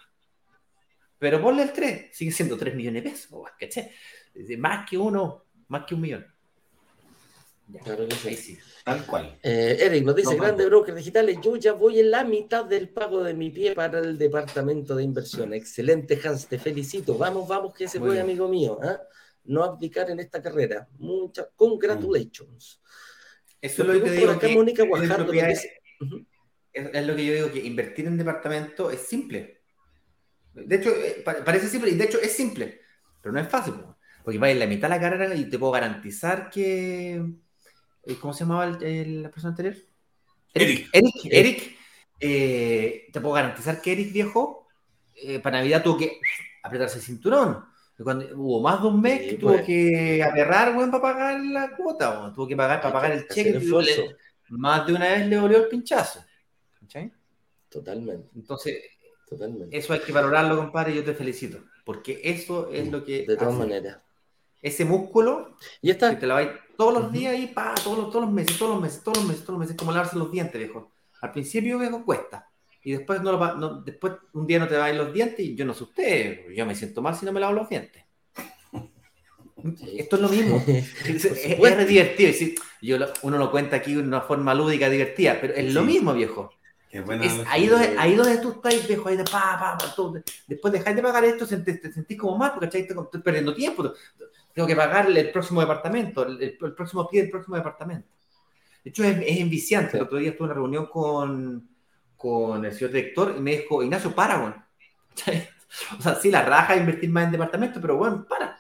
S3: Pero ponle el 3, sigue siendo 3 millones de pesos, ¿cachai? Más que uno, más que un millón.
S1: claro que
S2: sí. Tal cual.
S1: Eh, Eric nos dice, grande broker digitales, yo ya voy en la mitad del pago de mi pie para el departamento de inversión. Excelente, Hans, te felicito. Vamos, vamos, que se puede, amigo mío. ¿ah? No abdicar en esta carrera. Muchas congratulations.
S3: Eso es lo que digo. Que, Mónica Guajardo es, es, lo que yo digo, que invertir en departamento es simple. De hecho, eh, parece simple, y de hecho es simple, pero no es fácil. Porque va en la mitad de la carrera y te puedo garantizar que eh, ¿Cómo se llamaba la persona anterior?
S2: Eric.
S3: Eric, Eric, eh, te puedo garantizar que Eric viejo, eh, para Navidad tuvo que apretarse el cinturón. Cuando, hubo más de un mes que tuvo pues. que agarrar, bueno, para pagar la cuota, tuvo que pagar para pagar el cheque. Más de una vez le volvió el pinchazo.
S1: ¿Sí? Totalmente.
S3: Entonces, Totalmente. eso hay que valorarlo, compadre, yo te felicito, porque eso es lo que...
S1: De todas maneras.
S3: Ese músculo,
S1: y está.
S3: que te la vais todos los días y pa, todos los, todos los meses, todos los meses, todos los meses, todos los meses, como lavarse los dientes, viejo. Al principio, viejo, cuesta. Y después, no, lo, no después un día no te ir los dientes y yo no sé usted, yo me siento mal si no me lavo los dientes. Esto es lo mismo. (laughs) es, es, divertido. yo, uno lo cuenta aquí de una forma lúdica, divertida, pero es lo mismo, viejo. Es ahí, donde, ahí donde tú estás, viejo, ahí de pa, pa, pa todo. después dejáis de pagar esto, te, te, sentís como mal, porque estás perdiendo tiempo tengo que pagarle el próximo departamento, el, próximo pie del próximo departamento. De hecho, es, es enviciante. El otro día estuve en una reunión con, con el señor director y me dijo, Ignacio, para, (laughs) O sea, sí, la raja es invertir más en departamento, pero bueno, para.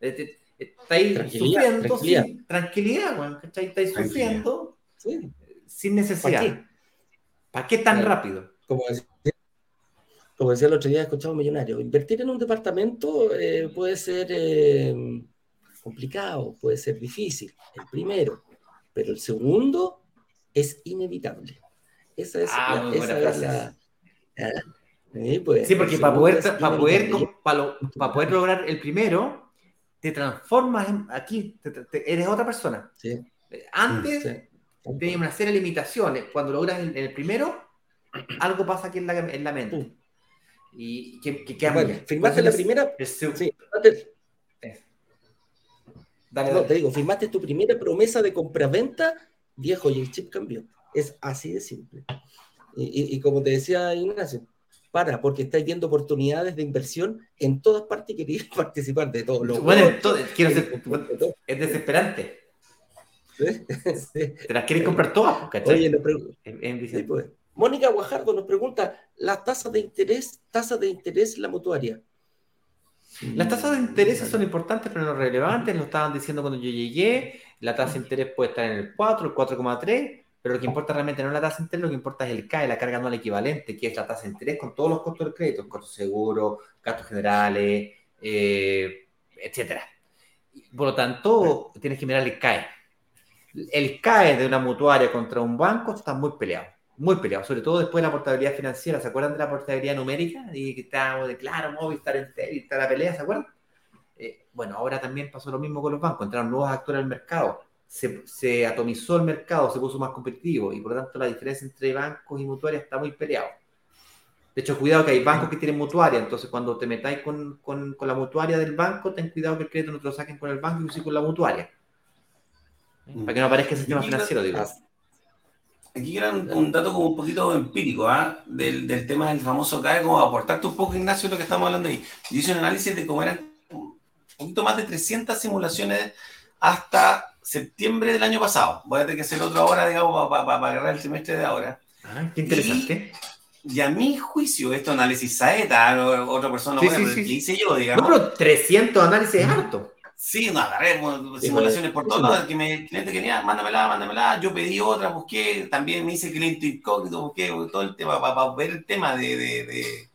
S3: Eh, estáis sufriendo tranquilidad. sin tranquilidad, bueno, Estáis sufriendo sin necesidad. ¿Para qué, tan rápido?
S1: Como decía, como decía el otro día, escuchado un millonario, invertir en un departamento eh, puede ser eh, complicado, puede ser difícil, el primero, pero el segundo es inevitable. Esa es
S3: ah, la, esa sí, pues, porque para poder, para, poder, para, poder lograr el primero, te transformas en, aquí, eres otra persona.
S1: Sí.
S3: Antes tenías una serie de limitaciones. Cuando logras el, el primero, algo pasa aquí en la, en la mente y que, que
S1: bueno, firmaste la primera. Sí, Dale, no, te digo, firmaste tu primera promesa de compraventa, viejo, y el chip cambió. Es así de simple. Y, y, como te decía Ignacio, para, porque estáis viendo oportunidades de inversión en todas partes y queréis (laughs) participar de todo. Lo
S3: bueno, quiero ser, es desesperante. (laughs) Te las quieres comprar todas,
S1: ¿cachai? Oye, en, en, sí, pues. Mónica Guajardo nos pregunta, ¿la tasa de interés, tasa de interés la mutuaria?
S3: Las tasas de interés son importantes, pero no relevantes. Lo estaban diciendo cuando yo llegué. La tasa de interés puede estar en el 4, el 4,3, pero lo que importa realmente no es la tasa de interés, lo que importa es el CAE, la carga anual equivalente, que es la tasa de interés con todos los costos del crédito, costos seguros, gastos generales, eh, etcétera. Por lo tanto, tienes que mirar el CAE. El CAE de una mutuaria contra un banco está muy peleado muy peleado, sobre todo después de la portabilidad financiera. ¿Se acuerdan de la portabilidad numérica? Y que estábamos de claro, Movistar, y está la pelea, ¿se acuerdan? Eh, bueno, ahora también pasó lo mismo con los bancos, entraron nuevos actores al mercado. Se, atomizó el mercado, se puso más competitivo y por lo tanto la diferencia entre bancos y mutuarias está muy peleado. De hecho, cuidado que hay bancos que tienen mutuaria, entonces cuando te metáis con, la mutuaria del banco, ten cuidado que el crédito no te lo saquen con el banco y sí con la mutuaria. Para que no aparezca el sistema financiero, digo.
S2: Aquí era un, dato como un poquito empírico ¿ah? del, del, tema del famoso CAE, como aportarte un poco, Ignacio, lo que estamos hablando ahí. Yo hice un análisis de cómo eran un poquito más de 300 simulaciones hasta septiembre del año pasado. Voy a tener que hacer otro ahora, digamos, para, agarrar el semestre de ahora.
S3: Ah, qué interesante.
S2: Y, a mi juicio, esto análisis Saeta, otra persona, sí, sí, sí, hice yo, digamos.
S3: No, pero 300 análisis es harto.
S2: Sí, no, agarremos simulaciones por todos que me, el cliente quería, mándamela, mándamela. Yo pedí otra, busqué, también me hice cliente incógnito, busqué todo el tema para, ver el tema de, de,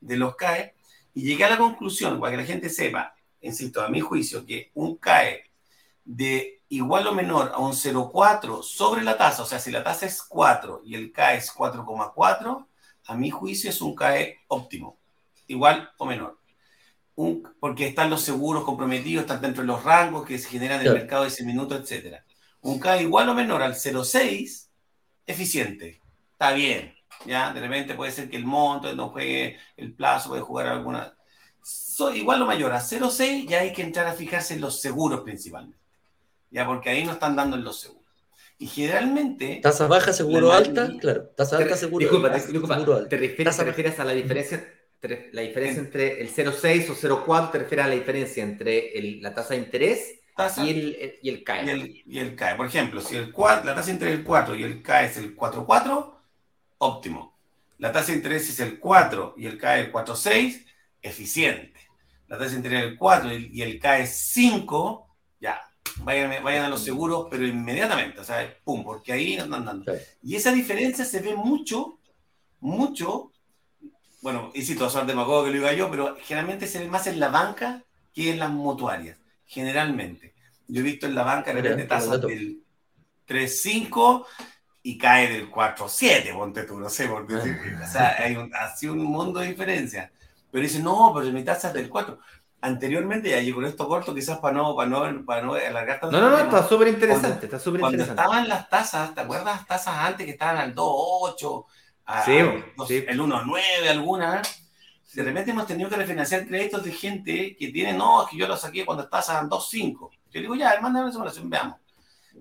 S2: de, los CAE y llegué a la conclusión, para que la gente sepa, insisto, a mi juicio, que un CAE de igual o menor a un 0,4 sobre la tasa, o sea, si la tasa es 4 y el CAE es 4,4, a mi juicio es un CAE óptimo, igual o menor porque están los seguros comprometidos, están dentro de los rangos que se generan en el mercado de ese minuto, etc. Un K igual o menor al 0,6, eficiente. Está bien. ¿ya? De repente puede ser que el monto no juegue el plazo, puede jugar alguna. igual o mayor a 0,6, ya hay que entrar a fijarse en los seguros principalmente. Ya, porque ahí no están dando en los seguros. Y generalmente.
S1: Tasa baja, seguro alta, claro. Tasa alta, seguro,
S3: disculpa, disculpa, ¿Te refieres a la diferencia la diferencia entre el 0,6 o 0,4 te refiere a la diferencia entre la tasa de interés y, el, y, el, CAE.
S2: Y el, CAE. Por ejemplo, si el 4, la tasa entre el 4 y el CAE es el 4,4, óptimo. La tasa de interés es el 4 y el CAE el 4,6, eficiente. La tasa de interés es el 4 y el CAE es 5, ya, vayan, vayan a los seguros, pero inmediatamente, o sea, pum, porque ahí no están dando. Y esa diferencia se ve mucho, mucho bueno, y si todo de demagogo que lo diga yo, pero generalmente se ve más en la banca que en las mutuarias, generalmente. Yo he visto en la banca de repente tasas del 3.5 y cae del 4.7, ponte tú, no sé, porque o sea, hay un, así un mundo de diferencia. Pero dice, no, pero mi tasa es del 4. Anteriormente, ya, con esto corto, quizás para no, para no, para no alargar
S3: tanto. No, no, no, está súper interesante, está súper interesante.
S2: Cuando estaban las tasas, ¿te acuerdas las tasas antes que estaban al 2.8? sí, el 1.9 alguna, de repente hemos tenido que refinanciar créditos de gente que tiene, no, es que yo lo saqué cuando estás a 2.5. Yo digo, ya, mándame la simulación, veamos.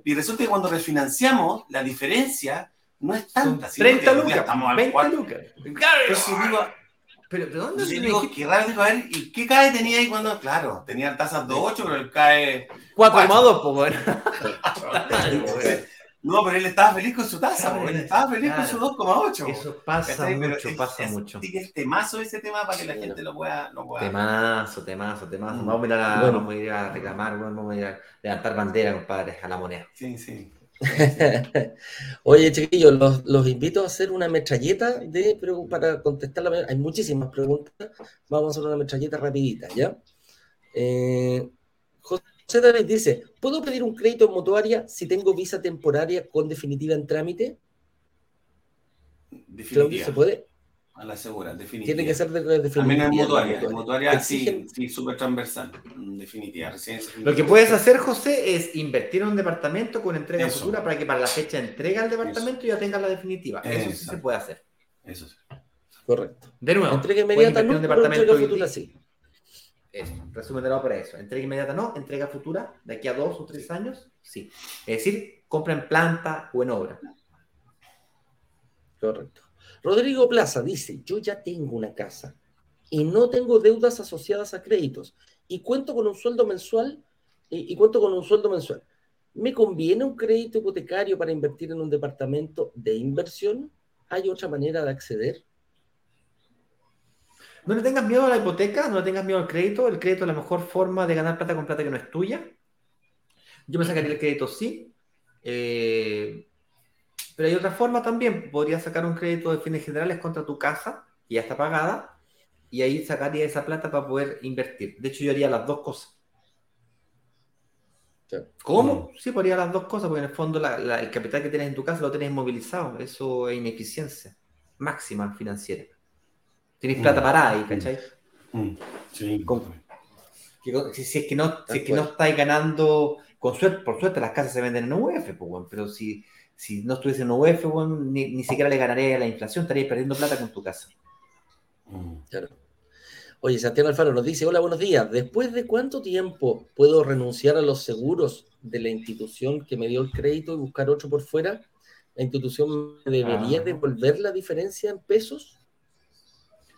S2: Y resulta que cuando refinanciamos, la diferencia no es tanta.
S3: 30 lucas, estamos 20 lucas.
S2: Digo, pero ¿de dónde se digo, qué raro, digo, a ver, ¿y qué CAE tenía ahí cuando? Claro, tenía tasas 2.8, pero el CAE...
S3: 4,2, pues bueno.
S2: No, pero él estaba feliz con su tasa, él estaba feliz con su 2,8.
S3: Eso pasa mucho, pasa mucho.
S2: Sí que es temazo ese tema para que la gente lo pueda, lo pueda.
S3: Temazo, temazo, temazo. Mm. Vamos, a ir a, vamos a ir a reclamar, vamos a ir a levantar bandera, compadre, a la moneda.
S2: Sí, sí. (laughs)
S1: Oye, chiquillos, los, los, invito a hacer una metralleta de, para contestar la Hay muchísimas preguntas. Vamos a hacer una metralleta rapidita, ¿ya? Eh, José David dice, ¿puedo pedir un crédito en mutuaria si tengo visa temporaria con definitiva en trámite?
S2: Definitiva.
S1: ¿se puede?
S2: A la segura, definitiva.
S1: Tiene que ser de, definitiva.
S2: También en mutuaria. En mutuaria sí, sí, súper transversal. Definitiva.
S3: Lo que puedes hacer, José, es invertir en un departamento con entrega futura para que para la fecha de entrega al departamento ya tengas la definitiva. Eso, sí se puede hacer.
S2: Eso sí.
S1: Correcto.
S3: De nuevo.
S1: Entrega inmediata no, pero entrega futura sí.
S3: Eso, resumen de la obra eso. Entrega inmediata no, entrega futura, de aquí a dos o tres años, sí. Es decir, compra en planta o en obra.
S1: Correcto. Rodrigo Plaza dice, yo ya tengo una casa y no tengo deudas asociadas a créditos y cuento con un sueldo mensual y, y cuento con un sueldo mensual. ¿Me conviene un crédito hipotecario para invertir en un departamento de inversión? ¿Hay otra manera de acceder?
S3: No le tengas miedo a la hipoteca, no le tengas miedo al crédito. El crédito es la mejor forma de ganar plata con plata que no es tuya. Yo me sacaría el crédito, sí. Eh, pero hay otra forma también. Podrías sacar un crédito de fines generales contra tu casa, que ya está pagada, y ahí sacaría esa plata para poder invertir. De hecho, yo haría las dos cosas. ¿Cómo? Sí, podría las dos cosas, porque en el fondo el capital que tienes en tu casa lo tienes inmovilizado. Eso es ineficiencia máxima financiera. Tienes plata mm. parada ahí, ¿cachai? Mm. Sí. si, es que no, si es que no estáis ganando con suerte, por suerte las casas se venden en UF, pues, pero si, si no estuviese en UF, ni, ni, siquiera le ganaría a la inflación, estaría perdiendo plata con tu casa.
S1: Mm. Claro. Oye, Santiago Alfaro nos dice, hola, buenos días. ¿Después de cuánto tiempo puedo renunciar a los seguros de la institución que me dio el crédito y buscar otro por fuera? ¿La institución me debería ah. devolver la diferencia en pesos?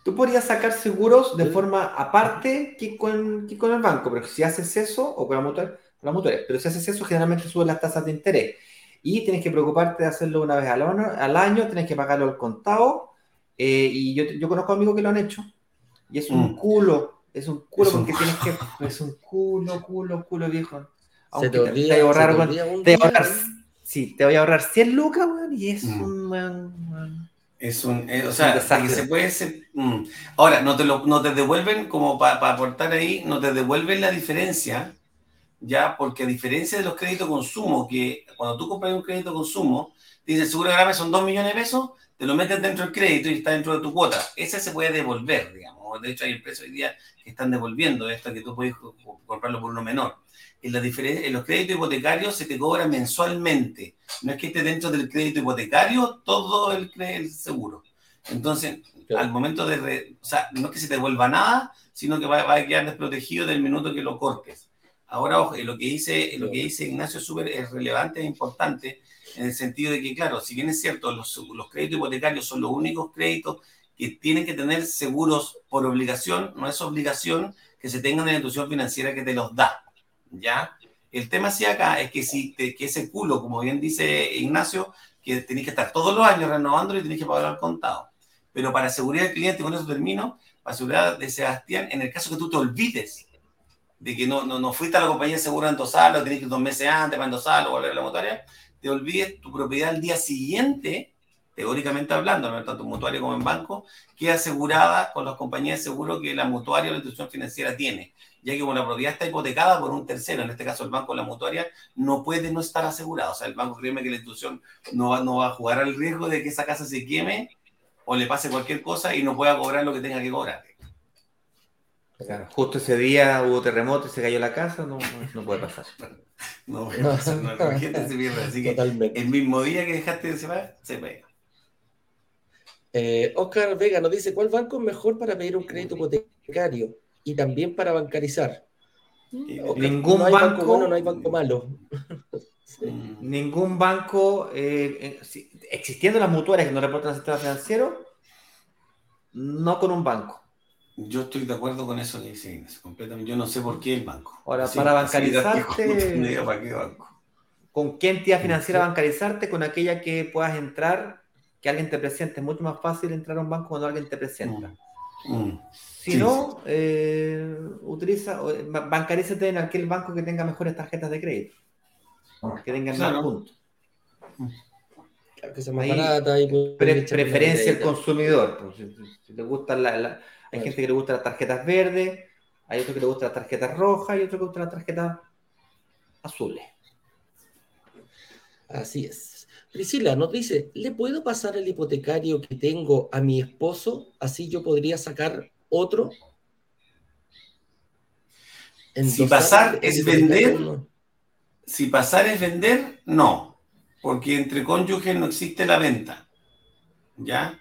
S3: Tú podrías sacar seguros de forma aparte que con, con el banco, pero si haces eso, o con la mutua, la pero si haces eso, generalmente suben las tasas de interés. Y tienes que preocuparte de hacerlo una vez al año, al año tienes que pagarlo al contado. Eh, y yo, yo conozco amigos que lo han hecho. Y es un mm. culo, es un culo porque tienes que. (laughs) Es un culo, culo, culo viejo. Aunque te, te, te, ahorrar, te, ahorrar, sí, te voy a ahorrar 100 lucas, weón, y es mm. un.
S2: Es un, eh, o sea, que se puede ser, mm. Ahora, no te, lo, no te devuelven, como para aportar ahí, no te devuelven la diferencia, ya, porque a diferencia de los créditos consumo, que cuando tú compras un crédito consumo, dice el seguro de grave son 2 millones de pesos, te lo metes dentro del crédito y está dentro de tu cuota. Ese se puede devolver, digamos. De hecho, hay empresas hoy día que están devolviendo esto, que tú puedes comprarlo por uno menor en, la en los créditos hipotecarios se te cobra mensualmente. No es que esté dentro del crédito hipotecario todo el, seguro. Entonces, al momento de... o sea, no es que se te devuelva nada, sino que va, a quedar desprotegido del minuto que lo cortes. Ahora, ojo, lo que dice, lo que dice Ignacio es es relevante e importante en el sentido de que, claro, si bien es cierto, los, los créditos hipotecarios son los únicos créditos que tienen que tener seguros por obligación, no es obligación que se tenga una institución financiera que te los da. ¿ya? El tema sí acá es que si te, que ese culo, como bien dice Ignacio, que tenés que estar todos los años renovándolo y tenés que pagar al contado. Pero para seguridad del cliente, con eso termino, para seguridad de Sebastián, en el caso que tú te olvides de que no, no, no fuiste a la compañía de seguro a endosarlo, tenés que dos meses antes para endosarlo, volver a la motoria, te olvides tu propiedad al día siguiente, teóricamente hablando, tanto en mutuario como en banco, queda asegurada con las compañías de seguro que la mutuaria o la institución financiera tiene ya que como la propiedad está hipotecada por un tercero, en este caso el banco o la mutuaria, no puede no estar asegurado. O sea, el banco cree que la institución no va, no va a jugar al riesgo de que esa casa se queme o le pase cualquier cosa y no pueda cobrar lo que tenga que cobrar.
S3: Claro, justo ese día hubo terremoto y se cayó la casa, no, no puede pasar.
S2: no puede pasar, (laughs) no, la gente se pierde. Así que el mismo día que dejaste de separar, se pega.
S1: Eh, Oscar Vega nos dice, ¿cuál banco es mejor para pedir un crédito hipotecario? y también para bancarizar.
S3: Ningún banco,
S1: bueno, no hay banco malo. (laughs)
S3: Ningún banco, eh, existiendo las mutuarias que no reportan al sistema financiero, no con un banco.
S2: Yo estoy de acuerdo con eso que dice completamente. Yo no sé por qué el banco.
S3: Ahora, para bancarizarte, ¿con qué entidad financiera bancarizarte? Con aquella que puedas entrar, que alguien te presente. Es mucho más fácil entrar a un banco cuando alguien te presenta. Mm. Mm. Si no, eh, utiliza, bancarízate en aquel banco que tenga mejores tarjetas de crédito. Que tengan más puntos. Que sea más barata y preferencia al consumidor. Pues, si, te gusta la, hay gente que le gusta las tarjetas verdes, hay otro que le gusta las tarjetas rojas y otro que le gusta las tarjetas azules.
S1: Así es. Priscila nos dice, ¿le puedo pasar el hipotecario que tengo a mi esposo? Así yo podría sacar otro.
S2: si pasar es vender, si pasar es vender, no, porque entre cónyuges no existe la venta. ¿Ya?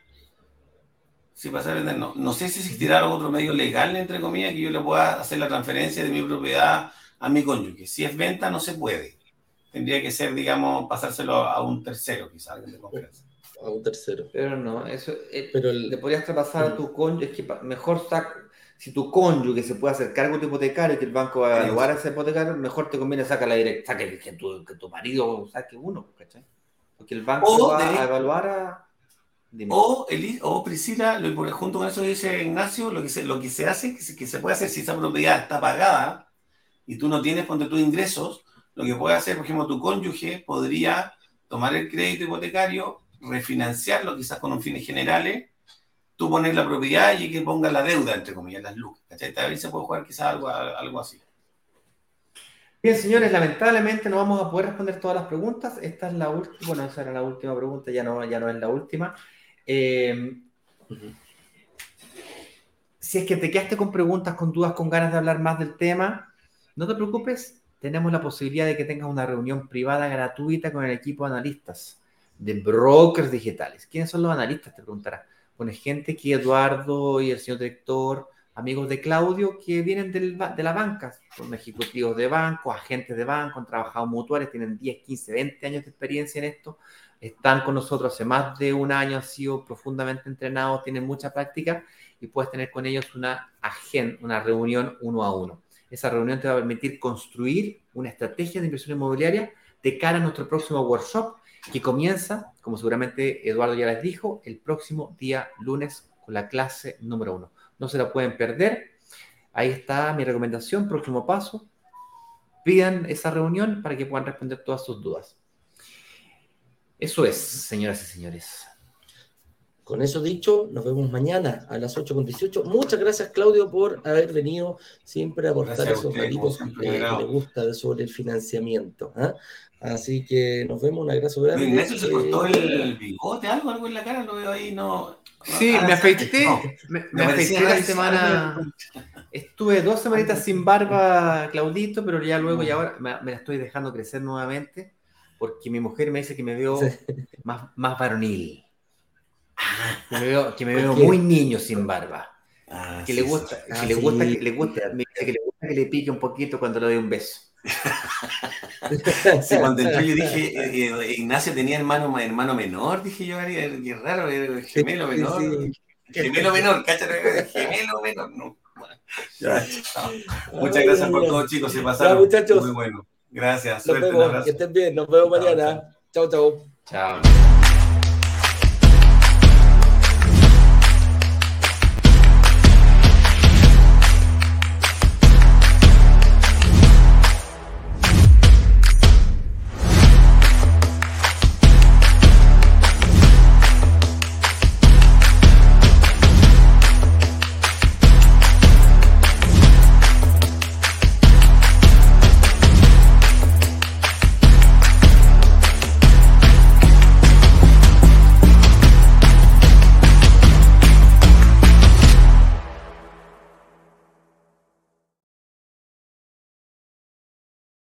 S2: Si pasar es vender, no. No sé si existirá otro medio legal, entre comillas, que yo le pueda hacer la transferencia de mi propiedad a mi cónyuge. Si es venta, no se puede. Tendría que ser, digamos, pasárselo a un tercero, quizás, alguien de confianza
S1: a un tercero.
S3: Pero no, eso eh, pero le podrías traspasar a tu cónyuge, es que mejor si tu cónyuge se puede hacer cargo de hipotecario y que el banco va a evaluar ese hipotecario, mejor te conviene sacar la directa, saque que tu, que tu marido saque uno, ¿cachai? Porque el banco va a evaluar a...
S2: O, o Priscila, lo, junto con eso dice Ignacio, lo que se, lo que se hace, que se, que se puede hacer si esa propiedad está pagada y tú no tienes ponte tus ingresos, lo que puede hacer, por ejemplo, tu cónyuge podría tomar el crédito hipotecario, refinanciarlo quizás con un fines generales, tú pones la propiedad y que ponga la deuda, entre comillas, las lucas. ¿cachai? También se puede jugar quizás algo, algo así.
S3: Bien, señores, lamentablemente no vamos a poder responder todas las preguntas. Esta es la última, bueno, esa era la última pregunta, ya no, ya no es la última. Eh, si es que te quedaste con preguntas, con dudas, con ganas de hablar más del tema, no te preocupes, tenemos la posibilidad de que tengas una reunión privada gratuita con el equipo de analistas de brokers digitales. ¿Quiénes son los analistas? Te preguntará. Bueno, gente que Eduardo y el señor director, amigos de Claudio, que vienen de la banca, son ejecutivos de banco, agentes de banco, han trabajado mutuales, tienen 10, 15, 20 años de experiencia en esto, están con nosotros hace más de un año, han sido profundamente entrenados, tienen mucha práctica y puedes tener con ellos una agenda, una reunión uno a uno. Esa reunión te va a permitir construir una estrategia de inversión inmobiliaria de cara a nuestro próximo workshop que comienza, como seguramente Eduardo ya les dijo, el próximo día lunes con la clase número uno. No se la pueden perder. Ahí está mi recomendación, próximo paso. Pidan esa reunión para que puedan responder todas sus dudas. Eso es, señoras y señores.
S1: Con eso dicho, nos vemos mañana a las 8.18. Muchas gracias, Claudio, por haber venido siempre a aportar esos ratitos que, le gusta sobre el financiamiento. ¿ah? Así que nos vemos, un abrazo grande.
S2: Ignacio se cortó el bigote, algo, algo en la cara, lo veo ahí, no.
S3: Sí, me afeité, me, afeité la semana. Estuve dos semanitas sin barba, Claudito, pero ya luego y ahora me, la estoy dejando crecer nuevamente porque mi mujer me dice que me veo más, más varonil. Que me veo, que me veo muy niño sin barba. Ah, que, le gusta, que le gusta, que le gusta, me dice que le gusta que le pique un poquito cuando le doy un beso.
S2: sí, cuando entré yo dije, eh, eh, Ignacio tenía hermano, hermano menor, dije yo, qué raro, gemelo menor. Gemelo menor, cáchate, gemelo menor, no. (laughs) Muchas gracias por todo, chicos, se pasaron. muchachos. Muy bueno. Gracias,
S1: suerte, Que estén bien, nos vemos mañana. Chao, chao.
S3: Chao.